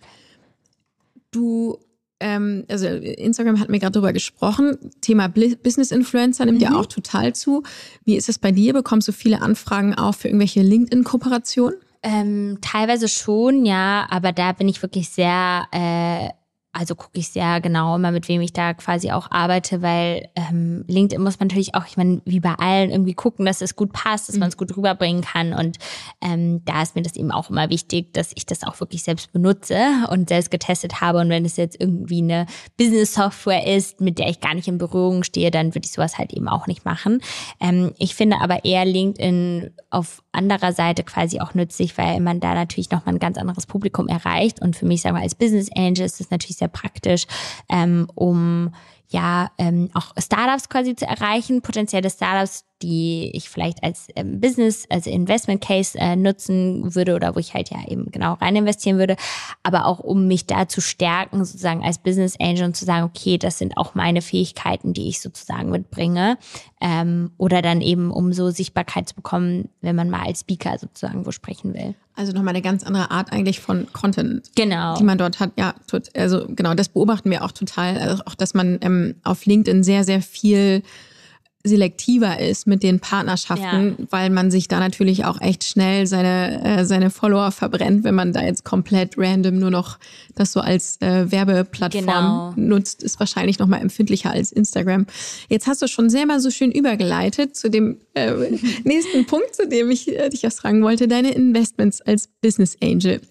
Du, ähm, also Instagram hat mir gerade drüber gesprochen. Thema Business Influencer nimmt ja auch total zu. Wie ist es bei dir? Bekommst du viele Anfragen auch für irgendwelche LinkedIn-Kooperationen? Ähm, teilweise schon, ja, aber da bin ich wirklich sehr, äh, also gucke ich sehr genau immer, mit wem ich da quasi auch arbeite, weil ähm, LinkedIn muss man natürlich auch, ich meine, wie bei allen irgendwie gucken, dass es gut passt, dass man es gut rüberbringen kann. Und ähm, da ist mir das eben auch immer wichtig, dass ich das auch wirklich selbst benutze und selbst getestet habe. Und wenn es jetzt irgendwie eine Business-Software ist, mit der ich gar nicht in Berührung stehe, dann würde ich sowas halt eben auch nicht machen. Ähm, ich finde aber eher LinkedIn auf anderer Seite quasi auch nützlich, weil man da natürlich nochmal ein ganz anderes Publikum erreicht. Und für mich, sagen wir, als Business Angel ist das natürlich sehr praktisch, ähm, um ja ähm, auch Startups quasi zu erreichen, potenzielle Startups, die ich vielleicht als ähm, Business, also Investment Case äh, nutzen würde oder wo ich halt ja eben genau rein investieren würde, aber auch um mich da zu stärken, sozusagen als Business Angel und zu sagen, okay, das sind auch meine Fähigkeiten, die ich sozusagen mitbringe. Ähm, oder dann eben, um so Sichtbarkeit zu bekommen, wenn man mal als Speaker sozusagen wo sprechen will. Also nochmal eine ganz andere Art eigentlich von Content, genau. die man dort hat. Ja, also genau, das beobachten wir auch total. Also auch, dass man ähm, auf LinkedIn sehr, sehr viel selektiver ist mit den Partnerschaften, ja. weil man sich da natürlich auch echt schnell seine, äh, seine Follower verbrennt, wenn man da jetzt komplett random nur noch das so als äh, Werbeplattform genau. nutzt, ist wahrscheinlich noch mal empfindlicher als Instagram. Jetzt hast du schon mal so schön übergeleitet zu dem äh, nächsten Punkt, zu dem ich äh, dich erst fragen wollte, deine Investments als Business Angel.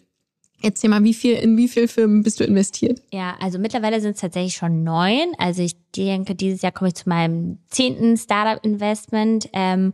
Erzähl mal, wie viel, in wie viele Firmen bist du investiert? Ja, also mittlerweile sind es tatsächlich schon neun. Also ich denke, dieses Jahr komme ich zu meinem zehnten Startup-Investment. Ähm,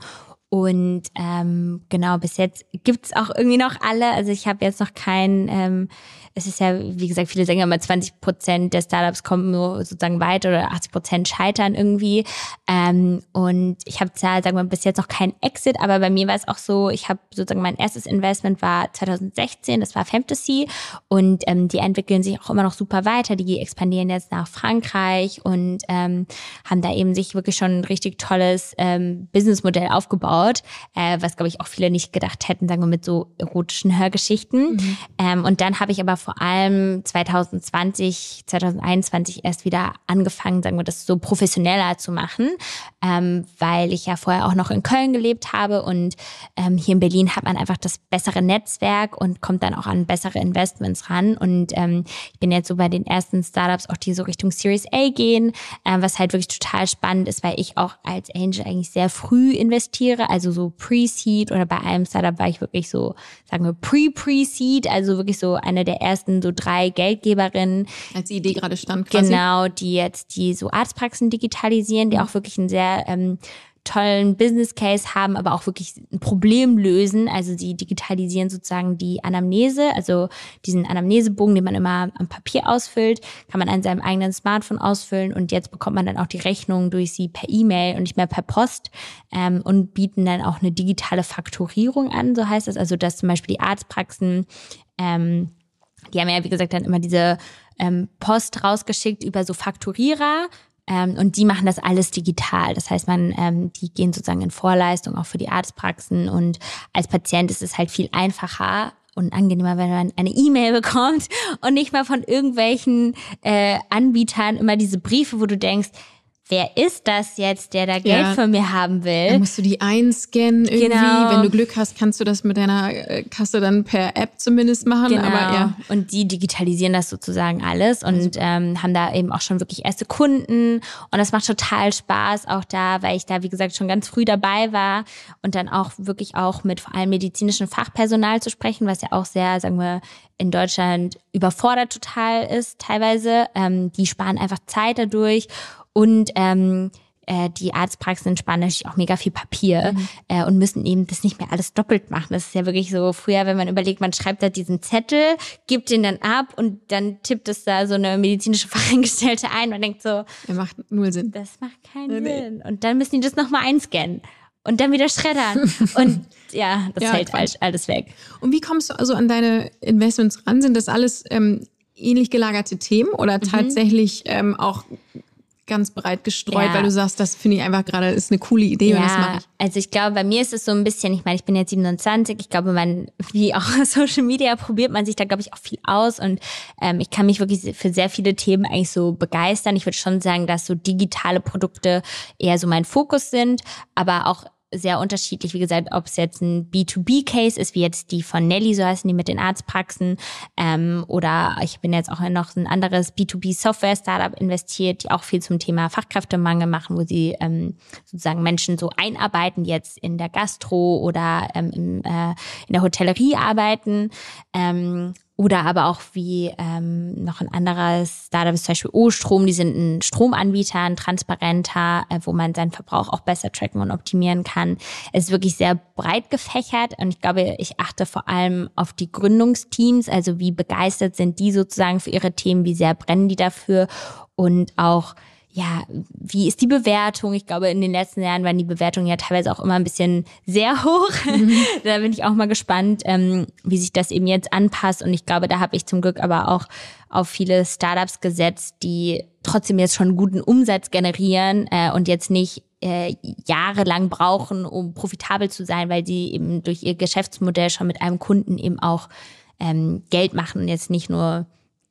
und ähm, genau, bis jetzt gibt's auch irgendwie noch alle. Also ich habe jetzt noch kein ähm, es ist ja, wie gesagt, viele sagen ja immer 20 Prozent der Startups kommen nur sozusagen weiter oder 80 Prozent scheitern irgendwie. Ähm, und ich habe zwar, sagen wir, bis jetzt noch keinen Exit, aber bei mir war es auch so, ich habe sozusagen mein erstes Investment war 2016, das war Fantasy und ähm, die entwickeln sich auch immer noch super weiter. Die expandieren jetzt nach Frankreich und ähm, haben da eben sich wirklich schon ein richtig tolles ähm, Businessmodell aufgebaut, äh, was glaube ich auch viele nicht gedacht hätten, sagen wir mit so erotischen Hörgeschichten. Mhm. Ähm, und dann habe ich aber vor allem 2020, 2021 erst wieder angefangen, sagen wir das so professioneller zu machen, ähm, weil ich ja vorher auch noch in Köln gelebt habe und ähm, hier in Berlin hat man einfach das bessere Netzwerk und kommt dann auch an bessere Investments ran. Und ähm, ich bin jetzt so bei den ersten Startups, auch die so Richtung Series A gehen, äh, was halt wirklich total spannend ist, weil ich auch als Angel eigentlich sehr früh investiere, also so Pre-Seed oder bei einem Startup war ich wirklich so, sagen wir Pre-Pre-Seed, also wirklich so eine der ersten ersten so drei Geldgeberinnen. Als die Idee gerade stand quasi. Genau, die jetzt die so Arztpraxen digitalisieren, die auch wirklich ein sehr ähm, tollen Business Case haben, aber auch wirklich ein Problem lösen. Also sie digitalisieren sozusagen die Anamnese, also diesen Anamnesebogen, den man immer am Papier ausfüllt, kann man an seinem eigenen Smartphone ausfüllen und jetzt bekommt man dann auch die Rechnung durch sie per E-Mail und nicht mehr per Post ähm, und bieten dann auch eine digitale Fakturierung an, so heißt das. Also dass zum Beispiel die Arztpraxen ähm, die haben ja, wie gesagt, dann immer diese ähm, Post rausgeschickt über so Fakturierer. Ähm, und die machen das alles digital. Das heißt, man, ähm, die gehen sozusagen in Vorleistung auch für die Arztpraxen. Und als Patient ist es halt viel einfacher, und angenehmer, wenn man eine E-Mail bekommt und nicht mal von irgendwelchen äh, Anbietern immer diese Briefe, wo du denkst, wer ist das jetzt, der da Geld ja, von mir haben will? Dann musst du die einscannen irgendwie. Genau. Wenn du Glück hast, kannst du das mit deiner äh, Kasse dann per App zumindest machen. Genau. Aber ja. Und die digitalisieren das sozusagen alles und also. ähm, haben da eben auch schon wirklich erste Kunden. Und das macht total Spaß auch da, weil ich da, wie gesagt, schon ganz früh dabei war und dann auch wirklich auch mit vor allem medizinischem Fachpersonal zu sprechen, was ja auch sehr, sagen wir, in Deutschland überfordert total ist teilweise. Ähm, die sparen einfach Zeit dadurch und ähm, äh, die Arztpraxen sparen natürlich auch mega viel Papier mhm. äh, und müssen eben das nicht mehr alles doppelt machen. Das ist ja wirklich so früher, wenn man überlegt, man schreibt da diesen Zettel, gibt den dann ab und dann tippt es da so eine medizinische Fachangestellte ein und denkt so, er macht null Sinn. Das macht keinen nee, Sinn. Und dann müssen die das nochmal einscannen und dann wieder schreddern. und ja, das ja, fällt halt alles weg. Und wie kommst du also an deine Investments ran? Sind das alles ähm, ähnlich gelagerte Themen oder mhm. tatsächlich ähm, auch ganz breit gestreut, ja. weil du sagst, das finde ich einfach gerade ist eine coole Idee ja, und das mache ich. Also ich glaube, bei mir ist es so ein bisschen, ich meine, ich bin jetzt 27, ich glaube, man, wie auch Social Media, probiert man sich da, glaube ich, auch viel aus und ähm, ich kann mich wirklich für sehr viele Themen eigentlich so begeistern. Ich würde schon sagen, dass so digitale Produkte eher so mein Fokus sind, aber auch sehr unterschiedlich. Wie gesagt, ob es jetzt ein B2B-Case ist, wie jetzt die von Nelly, so heißen die mit den Arztpraxen, ähm, oder ich bin jetzt auch in noch ein anderes B2B-Software-Startup investiert, die auch viel zum Thema Fachkräftemangel machen, wo sie ähm, sozusagen Menschen so einarbeiten, die jetzt in der Gastro oder ähm, im, äh, in der Hotellerie arbeiten. Ähm, oder aber auch wie ähm, noch ein anderes Startup ist zum Beispiel O-Strom, die sind ein Stromanbieter, ein transparenter, äh, wo man seinen Verbrauch auch besser tracken und optimieren kann. Es ist wirklich sehr breit gefächert und ich glaube, ich achte vor allem auf die Gründungsteams, also wie begeistert sind die sozusagen für ihre Themen, wie sehr brennen die dafür? Und auch ja, wie ist die Bewertung? Ich glaube, in den letzten Jahren waren die Bewertungen ja teilweise auch immer ein bisschen sehr hoch. Mhm. da bin ich auch mal gespannt, ähm, wie sich das eben jetzt anpasst. Und ich glaube, da habe ich zum Glück aber auch auf viele Startups gesetzt, die trotzdem jetzt schon guten Umsatz generieren äh, und jetzt nicht äh, jahrelang brauchen, um profitabel zu sein, weil sie eben durch ihr Geschäftsmodell schon mit einem Kunden eben auch ähm, Geld machen und jetzt nicht nur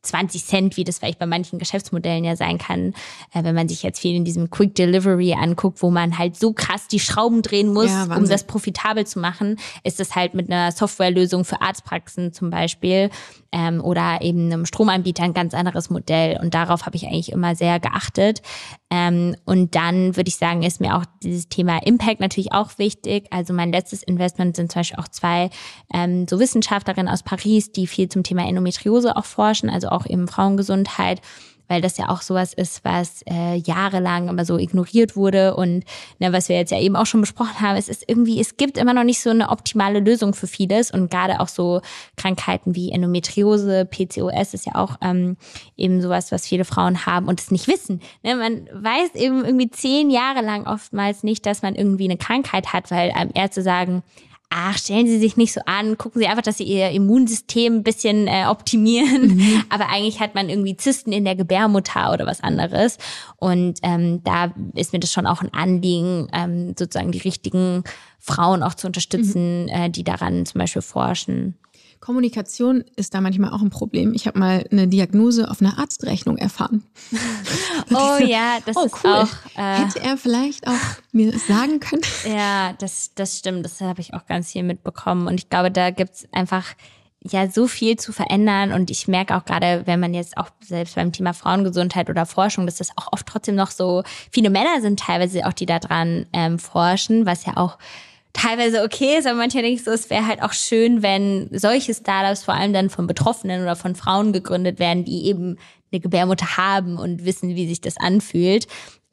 20 Cent, wie das vielleicht bei manchen Geschäftsmodellen ja sein kann, äh, wenn man sich jetzt viel in diesem Quick Delivery anguckt, wo man halt so krass die Schrauben drehen muss, ja, um das profitabel zu machen, ist es halt mit einer Softwarelösung für Arztpraxen zum Beispiel ähm, oder eben einem Stromanbieter ein ganz anderes Modell. Und darauf habe ich eigentlich immer sehr geachtet. Ähm, und dann würde ich sagen, ist mir auch dieses Thema Impact natürlich auch wichtig. Also mein letztes Investment sind zum Beispiel auch zwei ähm, so Wissenschaftlerinnen aus Paris, die viel zum Thema Endometriose auch forschen, also auch eben Frauengesundheit weil das ja auch sowas ist, was äh, jahrelang immer so ignoriert wurde und ne, was wir jetzt ja eben auch schon besprochen haben, es ist irgendwie, es gibt immer noch nicht so eine optimale Lösung für vieles und gerade auch so Krankheiten wie Endometriose, PCOS ist ja auch ähm, eben sowas, was viele Frauen haben und es nicht wissen. Ne? Man weiß eben irgendwie zehn Jahre lang oftmals nicht, dass man irgendwie eine Krankheit hat, weil einem Ärzte sagen, ach, stellen Sie sich nicht so an, gucken Sie einfach, dass Sie Ihr Immunsystem ein bisschen äh, optimieren. Mhm. Aber eigentlich hat man irgendwie Zysten in der Gebärmutter oder was anderes. Und ähm, da ist mir das schon auch ein Anliegen, ähm, sozusagen die richtigen Frauen auch zu unterstützen, mhm. äh, die daran zum Beispiel forschen. Kommunikation ist da manchmal auch ein Problem. Ich habe mal eine Diagnose auf einer Arztrechnung erfahren. oh ja, das oh, ist cool. auch. Äh, Hätte er vielleicht auch mir sagen können? Ja, das, das stimmt. Das habe ich auch ganz viel mitbekommen. Und ich glaube, da gibt es einfach ja so viel zu verändern und ich merke auch gerade, wenn man jetzt auch selbst beim Thema Frauengesundheit oder Forschung, dass das auch oft trotzdem noch so viele Männer sind teilweise auch, die daran ähm, forschen, was ja auch teilweise okay ist, aber manchmal denke ich so, es wäre halt auch schön, wenn solche Startups vor allem dann von Betroffenen oder von Frauen gegründet werden, die eben eine Gebärmutter haben und wissen, wie sich das anfühlt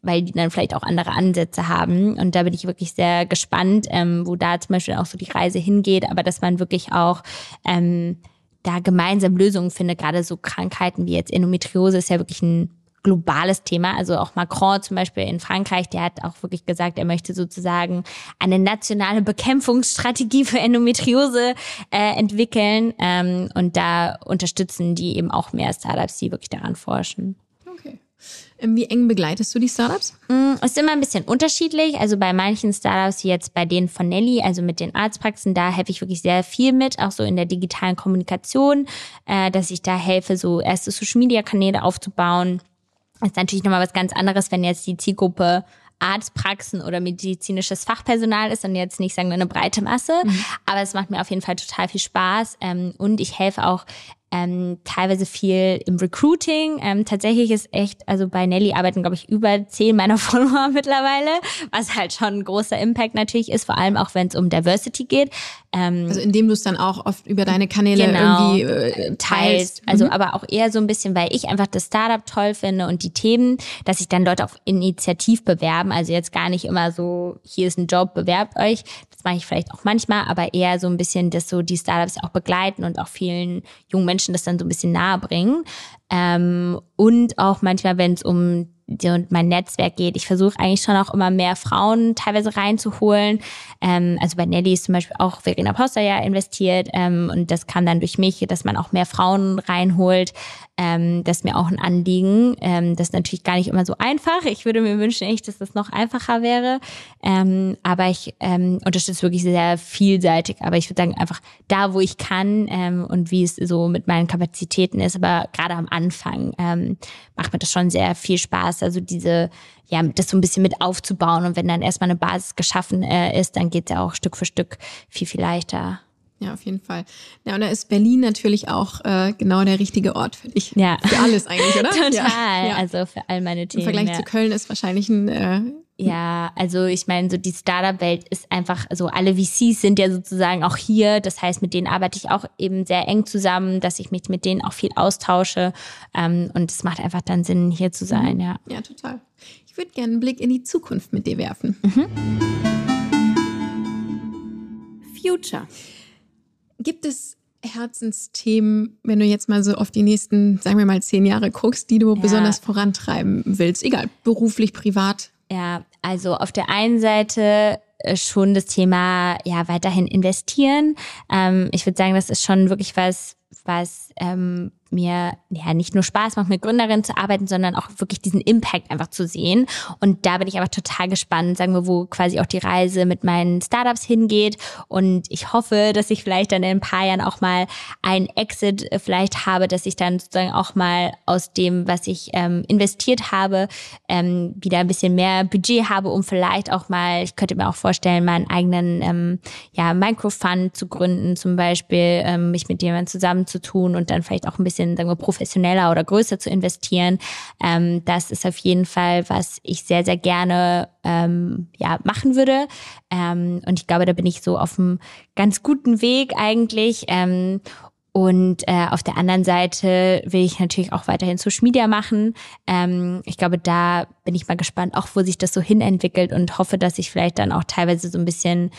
weil die dann vielleicht auch andere Ansätze haben. Und da bin ich wirklich sehr gespannt, ähm, wo da zum Beispiel auch so die Reise hingeht, aber dass man wirklich auch ähm, da gemeinsam Lösungen findet, gerade so Krankheiten wie jetzt Endometriose ist ja wirklich ein globales Thema. Also auch Macron zum Beispiel in Frankreich, der hat auch wirklich gesagt, er möchte sozusagen eine nationale Bekämpfungsstrategie für Endometriose äh, entwickeln. Ähm, und da unterstützen die eben auch mehr Startups, die wirklich daran forschen. Okay. Ähm, wie eng begleitest du die Startups? Mm, es ist immer ein bisschen unterschiedlich. Also bei manchen Startups, wie jetzt bei denen von Nelly, also mit den Arztpraxen, da helfe ich wirklich sehr viel mit, auch so in der digitalen Kommunikation, äh, dass ich da helfe, so erste Social-Media-Kanäle aufzubauen ist natürlich nochmal was ganz anderes, wenn jetzt die Zielgruppe Arztpraxen oder medizinisches Fachpersonal ist und jetzt nicht sagen wir eine breite Masse. Mhm. Aber es macht mir auf jeden Fall total viel Spaß ähm, und ich helfe auch ähm, teilweise viel im Recruiting. Ähm, tatsächlich ist echt, also bei Nelly arbeiten, glaube ich, über zehn meiner Follower mittlerweile, was halt schon ein großer Impact natürlich ist, vor allem auch wenn es um Diversity geht. Ähm, also indem du es dann auch oft über deine Kanäle genau, irgendwie äh, teilst. Also mhm. aber auch eher so ein bisschen, weil ich einfach das Startup toll finde und die Themen, dass sich dann Leute auf Initiativ bewerben. Also jetzt gar nicht immer so, hier ist ein Job, bewerbt euch. Das mache ich vielleicht auch manchmal, aber eher so ein bisschen, dass so die Startups auch begleiten und auch vielen jungen Menschen das dann so ein bisschen nahe bringen. Ähm, und auch manchmal, wenn es um und mein Netzwerk geht. Ich versuche eigentlich schon auch immer mehr Frauen teilweise reinzuholen. Ähm, also bei Nelly ist zum Beispiel auch Verena Poster ja investiert ähm, und das kam dann durch mich, dass man auch mehr Frauen reinholt. Ähm, das ist mir auch ein Anliegen. Ähm, das ist natürlich gar nicht immer so einfach. Ich würde mir wünschen, echt, dass das noch einfacher wäre. Ähm, aber ich ähm, unterstütze wirklich sehr vielseitig. Aber ich würde sagen, einfach da, wo ich kann ähm, und wie es so mit meinen Kapazitäten ist. Aber gerade am Anfang ähm, macht mir das schon sehr viel Spaß. Also diese, ja, das so ein bisschen mit aufzubauen. Und wenn dann erstmal eine Basis geschaffen äh, ist, dann geht es ja auch Stück für Stück viel, viel leichter. Ja, auf jeden Fall. Ja, und da ist Berlin natürlich auch äh, genau der richtige Ort für dich. Ja. Für alles eigentlich, oder? Total. Ja. Also für all meine Themen. Im Vergleich ja. zu Köln ist wahrscheinlich ein äh, ja, also ich meine, so die Startup-Welt ist einfach, so alle VCs sind ja sozusagen auch hier. Das heißt, mit denen arbeite ich auch eben sehr eng zusammen, dass ich mich mit denen auch viel austausche. Ähm, und es macht einfach dann Sinn, hier zu sein, mhm. ja. Ja, total. Ich würde gerne einen Blick in die Zukunft mit dir werfen. Mhm. Future. Gibt es Herzensthemen, wenn du jetzt mal so auf die nächsten, sagen wir mal, zehn Jahre guckst, die du ja. besonders vorantreiben willst? Egal, beruflich, privat. Ja, also auf der einen Seite äh, schon das Thema ja weiterhin investieren. Ähm, ich würde sagen, das ist schon wirklich was, was ähm, mir ja nicht nur Spaß macht, mit Gründerinnen zu arbeiten, sondern auch wirklich diesen Impact einfach zu sehen. Und da bin ich aber total gespannt, sagen wir, wo quasi auch die Reise mit meinen Startups hingeht. Und ich hoffe, dass ich vielleicht dann in ein paar Jahren auch mal ein Exit vielleicht habe, dass ich dann sozusagen auch mal aus dem, was ich ähm, investiert habe, ähm, wieder ein bisschen mehr Budget habe, um vielleicht auch mal, ich könnte mir auch vorstellen, meinen eigenen ähm, ja, Microfund zu gründen, zum Beispiel, ähm, mich mit jemandem zusammenzutun und dann vielleicht auch ein bisschen bisschen, sagen wir, professioneller oder größer zu investieren. Ähm, das ist auf jeden Fall, was ich sehr, sehr gerne ähm, ja, machen würde. Ähm, und ich glaube, da bin ich so auf einem ganz guten Weg eigentlich. Ähm, und äh, auf der anderen Seite will ich natürlich auch weiterhin Social Media machen. Ähm, ich glaube, da bin ich mal gespannt, auch wo sich das so hinentwickelt und hoffe, dass ich vielleicht dann auch teilweise so ein bisschen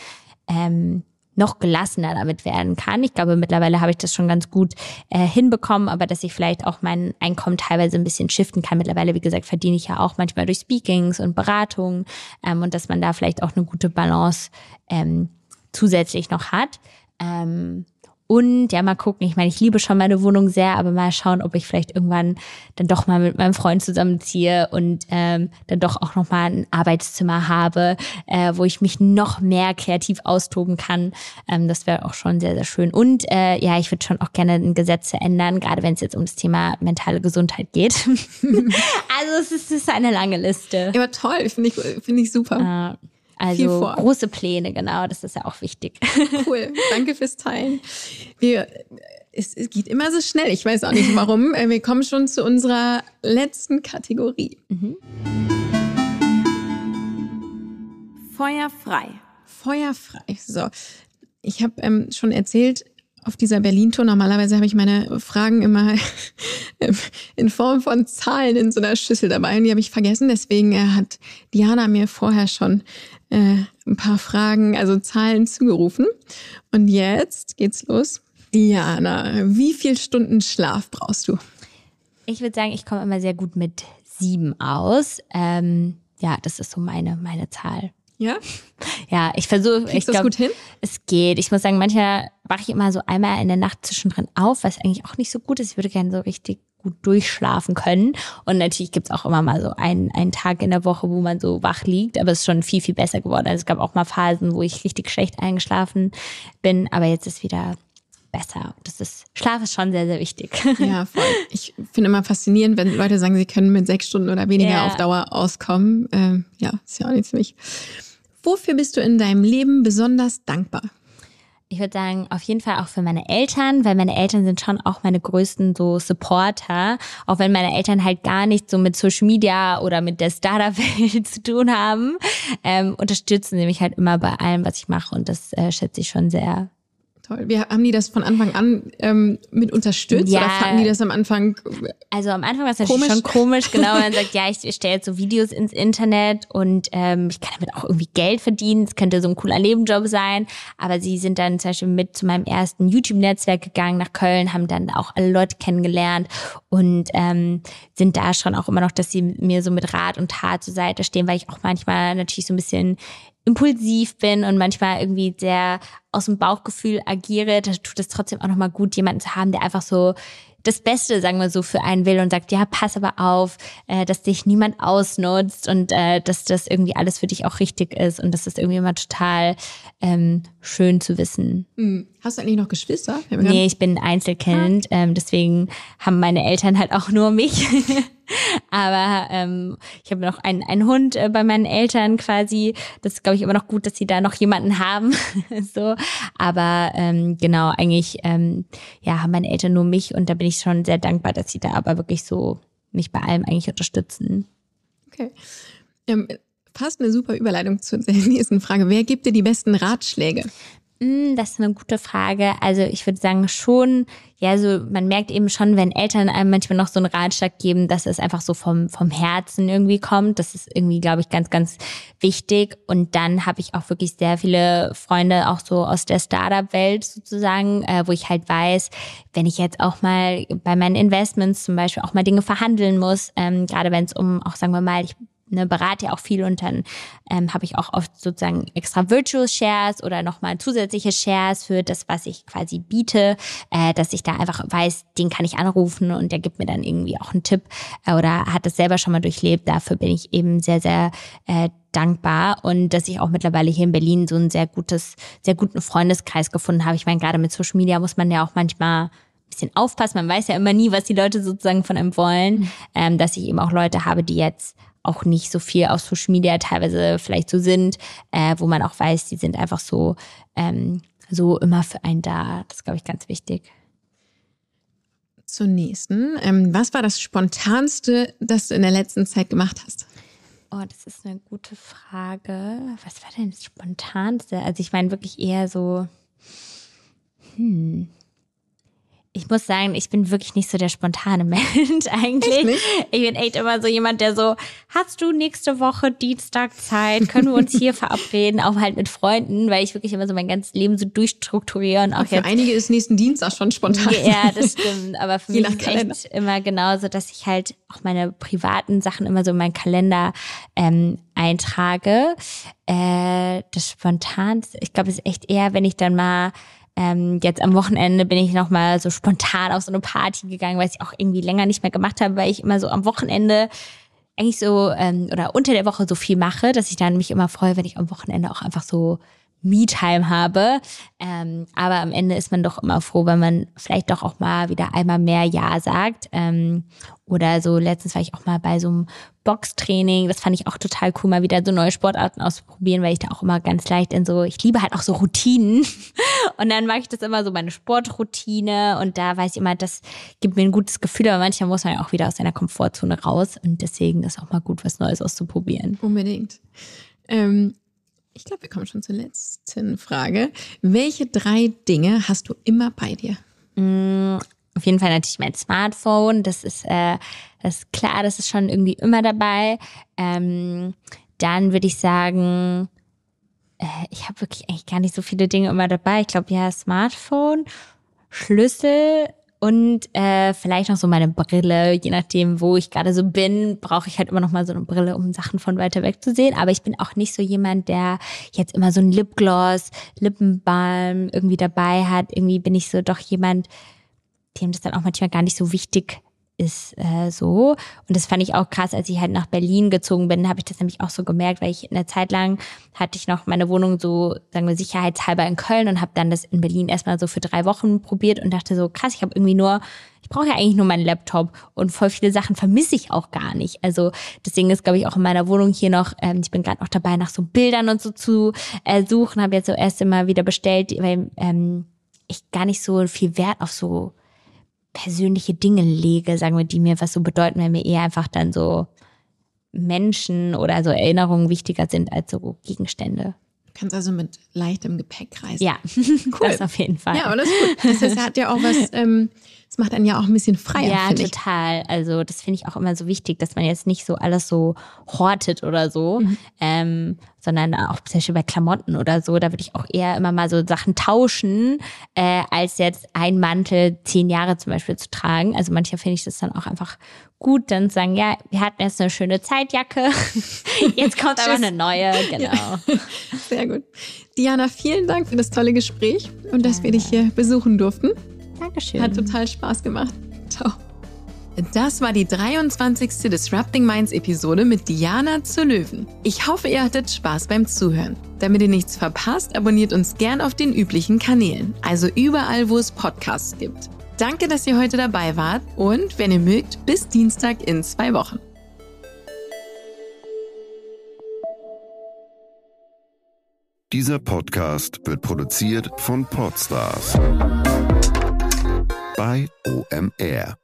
ähm, noch gelassener damit werden kann. Ich glaube, mittlerweile habe ich das schon ganz gut äh, hinbekommen, aber dass ich vielleicht auch mein Einkommen teilweise ein bisschen shiften kann. Mittlerweile, wie gesagt, verdiene ich ja auch manchmal durch Speakings und Beratungen ähm, und dass man da vielleicht auch eine gute Balance ähm, zusätzlich noch hat. Ähm, und ja, mal gucken. Ich meine, ich liebe schon meine Wohnung sehr, aber mal schauen, ob ich vielleicht irgendwann dann doch mal mit meinem Freund zusammenziehe und ähm, dann doch auch noch mal ein Arbeitszimmer habe, äh, wo ich mich noch mehr kreativ austoben kann. Ähm, das wäre auch schon sehr, sehr schön. Und äh, ja, ich würde schon auch gerne ein Gesetz ändern, gerade wenn es jetzt um das Thema mentale Gesundheit geht. also es ist, es ist eine lange Liste. Ja, toll, finde ich, finde ich super. Äh, also große Pläne, genau, das ist ja auch wichtig. Cool, danke fürs Teilen. Wir, es, es geht immer so schnell, ich weiß auch nicht warum. Äh, wir kommen schon zu unserer letzten Kategorie. Mhm. Feuerfrei. Feuerfrei. So, ich habe ähm, schon erzählt, auf dieser Berlin-Tour, normalerweise habe ich meine Fragen immer in Form von Zahlen in so einer Schüssel dabei und die habe ich vergessen. Deswegen äh, hat Diana mir vorher schon äh, ein paar Fragen, also Zahlen zugerufen. Und jetzt geht's los. Diana, wie viel Stunden Schlaf brauchst du? Ich würde sagen, ich komme immer sehr gut mit sieben aus. Ähm, ja, das ist so meine, meine Zahl. Ja? Ja, ich versuche. Ich das gut hin? Es geht. Ich muss sagen, manchmal wache ich immer so einmal in der Nacht zwischendrin auf, was eigentlich auch nicht so gut ist. Ich würde gerne so richtig gut durchschlafen können. Und natürlich gibt's auch immer mal so einen, einen Tag in der Woche, wo man so wach liegt, aber es ist schon viel, viel besser geworden. Also es gab auch mal Phasen, wo ich richtig schlecht eingeschlafen bin, aber jetzt ist wieder besser. Das ist, Schlaf ist schon sehr, sehr wichtig. Ja, voll. Ich finde immer faszinierend, wenn Leute sagen, sie können mit sechs Stunden oder weniger ja. auf Dauer auskommen. Ähm, ja, ist ja auch nichts für mich. Wofür bist du in deinem Leben besonders dankbar? Ich würde sagen, auf jeden Fall auch für meine Eltern, weil meine Eltern sind schon auch meine größten so Supporter. Auch wenn meine Eltern halt gar nichts so mit Social Media oder mit der Startup-Welt zu tun haben, ähm, unterstützen sie mich halt immer bei allem, was ich mache. Und das äh, schätze ich schon sehr, Toll. Wir, haben die das von Anfang an ähm, mit unterstützt ja. oder fanden die das am Anfang? Also am Anfang war es natürlich schon komisch, genau. Man sagt, ja, ich stelle jetzt so Videos ins Internet und ähm, ich kann damit auch irgendwie Geld verdienen. Es könnte so ein cooler Nebenjob sein. Aber sie sind dann zum Beispiel mit zu meinem ersten YouTube-Netzwerk gegangen nach Köln, haben dann auch alle Leute kennengelernt und ähm, sind da schon auch immer noch, dass sie mir so mit Rat und Tat zur Seite stehen, weil ich auch manchmal natürlich so ein bisschen impulsiv bin und manchmal irgendwie sehr aus dem Bauchgefühl agiere, da tut es trotzdem auch nochmal gut, jemanden zu haben, der einfach so das Beste, sagen wir so, für einen will und sagt, ja, pass aber auf, äh, dass dich niemand ausnutzt und äh, dass das irgendwie alles für dich auch richtig ist und das ist irgendwie immer total ähm, schön zu wissen. Hm. Hast du eigentlich noch Geschwister? Nee, ich bin Einzelkind, ah. ähm, deswegen haben meine Eltern halt auch nur mich. Aber ähm, ich habe noch einen, einen Hund äh, bei meinen Eltern quasi. Das glaube ich, immer noch gut, dass sie da noch jemanden haben. so. Aber ähm, genau, eigentlich ähm, ja, haben meine Eltern nur mich und da bin ich schon sehr dankbar, dass sie da aber wirklich so mich bei allem eigentlich unterstützen. Okay. Ähm, fast eine super Überleitung zur nächsten Frage. Wer gibt dir die besten Ratschläge? Mm, das ist eine gute Frage. Also ich würde sagen schon, ja, so man merkt eben schon, wenn Eltern einem manchmal noch so einen Ratschlag geben, dass es einfach so vom, vom Herzen irgendwie kommt. Das ist irgendwie, glaube ich, ganz, ganz wichtig. Und dann habe ich auch wirklich sehr viele Freunde, auch so aus der Startup-Welt sozusagen, äh, wo ich halt weiß, wenn ich jetzt auch mal bei meinen Investments zum Beispiel auch mal Dinge verhandeln muss, ähm, gerade wenn es um auch, sagen wir mal, ich ne, berate ja auch viel und dann ähm, habe ich auch oft sozusagen extra Virtual Shares oder nochmal zusätzliche Shares für das, was ich quasi biete, äh, dass ich da einfach weiß, den kann ich anrufen und der gibt mir dann irgendwie auch einen Tipp äh, oder hat das selber schon mal durchlebt. Dafür bin ich eben sehr, sehr äh, dankbar und dass ich auch mittlerweile hier in Berlin so ein sehr gutes, sehr guten Freundeskreis gefunden habe. Ich meine, gerade mit Social Media muss man ja auch manchmal bisschen aufpassen. Man weiß ja immer nie, was die Leute sozusagen von einem wollen. Mhm. Ähm, dass ich eben auch Leute habe, die jetzt auch nicht so viel auf Social Media teilweise vielleicht so sind, äh, wo man auch weiß, die sind einfach so, ähm, so immer für einen da. Das ist, glaube ich, ganz wichtig. Zur nächsten. Ähm, was war das Spontanste, das du in der letzten Zeit gemacht hast? Oh, das ist eine gute Frage. Was war denn das Spontanste? Also ich meine wirklich eher so, hm, ich muss sagen, ich bin wirklich nicht so der spontane Mensch eigentlich. Ich bin echt immer so jemand, der so, hast du nächste Woche Dienstag Zeit? Können wir uns hier verabreden? Auch halt mit Freunden, weil ich wirklich immer so mein ganzes Leben so durchstrukturiere. Und auch für jetzt, einige ist nächsten Dienstag schon spontan. Ja, das stimmt. Aber für mich ist echt immer genauso, dass ich halt auch meine privaten Sachen immer so in meinen Kalender ähm, eintrage. Äh, das spontan, ich glaube, es ist echt eher, wenn ich dann mal ähm, jetzt am Wochenende bin ich nochmal so spontan auf so eine Party gegangen, weil ich auch irgendwie länger nicht mehr gemacht habe, weil ich immer so am Wochenende eigentlich so ähm, oder unter der Woche so viel mache, dass ich dann mich immer freue, wenn ich am Wochenende auch einfach so Me-Time habe. Ähm, aber am Ende ist man doch immer froh, wenn man vielleicht doch auch mal wieder einmal mehr Ja sagt. Ähm, oder so letztens war ich auch mal bei so einem Boxtraining. Das fand ich auch total cool, mal wieder so neue Sportarten auszuprobieren, weil ich da auch immer ganz leicht in so, ich liebe halt auch so Routinen. Und dann mache ich das immer so meine Sportroutine und da weiß ich immer, das gibt mir ein gutes Gefühl, aber manchmal muss man ja auch wieder aus seiner Komfortzone raus und deswegen ist auch mal gut, was Neues auszuprobieren. Unbedingt. Ähm, ich glaube, wir kommen schon zur letzten Frage. Welche drei Dinge hast du immer bei dir? Mm, auf jeden Fall natürlich mein Smartphone. Das ist, äh, das ist klar, das ist schon irgendwie immer dabei. Ähm, dann würde ich sagen, äh, ich habe wirklich eigentlich gar nicht so viele Dinge immer dabei. Ich glaube, ja, Smartphone, Schlüssel und äh, vielleicht noch so meine Brille, je nachdem, wo ich gerade so bin, brauche ich halt immer noch mal so eine Brille, um Sachen von weiter weg zu sehen. Aber ich bin auch nicht so jemand, der jetzt immer so ein Lipgloss, Lippenbalm irgendwie dabei hat. Irgendwie bin ich so doch jemand, dem das dann auch manchmal gar nicht so wichtig ist äh, so. Und das fand ich auch krass, als ich halt nach Berlin gezogen bin, habe ich das nämlich auch so gemerkt, weil ich eine Zeit lang hatte ich noch meine Wohnung so, sagen wir, sicherheitshalber in Köln und habe dann das in Berlin erstmal so für drei Wochen probiert und dachte so, krass, ich habe irgendwie nur, ich brauche ja eigentlich nur meinen Laptop und voll viele Sachen vermisse ich auch gar nicht. Also deswegen ist, glaube ich, auch in meiner Wohnung hier noch, ähm, ich bin gerade noch dabei, nach so Bildern und so zu äh, suchen, habe jetzt so erst immer wieder bestellt, weil ähm, ich gar nicht so viel Wert auf so persönliche Dinge lege, sagen wir, die mir was so bedeuten, weil mir eher einfach dann so Menschen oder so Erinnerungen wichtiger sind als so Gegenstände. Du kannst also mit leichtem Gepäck reisen. Ja, cool. das auf jeden Fall. Ja, aber das ist gut. Das heißt, hat ja auch was, ähm, das macht einen ja auch ein bisschen freier. Ja, total. Also das finde ich auch immer so wichtig, dass man jetzt nicht so alles so hortet oder so, mhm. ähm, sondern auch zum Beispiel bei Klamotten oder so, da würde ich auch eher immer mal so Sachen tauschen, äh, als jetzt ein Mantel zehn Jahre zum Beispiel zu tragen. Also manchmal finde ich das dann auch einfach gut, dann zu sagen, ja, wir hatten jetzt eine schöne Zeitjacke, jetzt kommt aber eine neue, genau. Ja. Sehr gut. Diana, vielen Dank für das tolle Gespräch und dass wir dich hier besuchen durften. Dankeschön. Hat total Spaß gemacht. Ciao. Das war die 23. Disrupting Minds Episode mit Diana zu Löwen. Ich hoffe, ihr hattet Spaß beim Zuhören. Damit ihr nichts verpasst, abonniert uns gern auf den üblichen Kanälen, also überall, wo es Podcasts gibt. Danke, dass ihr heute dabei wart und wenn ihr mögt, bis Dienstag in zwei Wochen. Dieser Podcast wird produziert von Podstars bei OMR.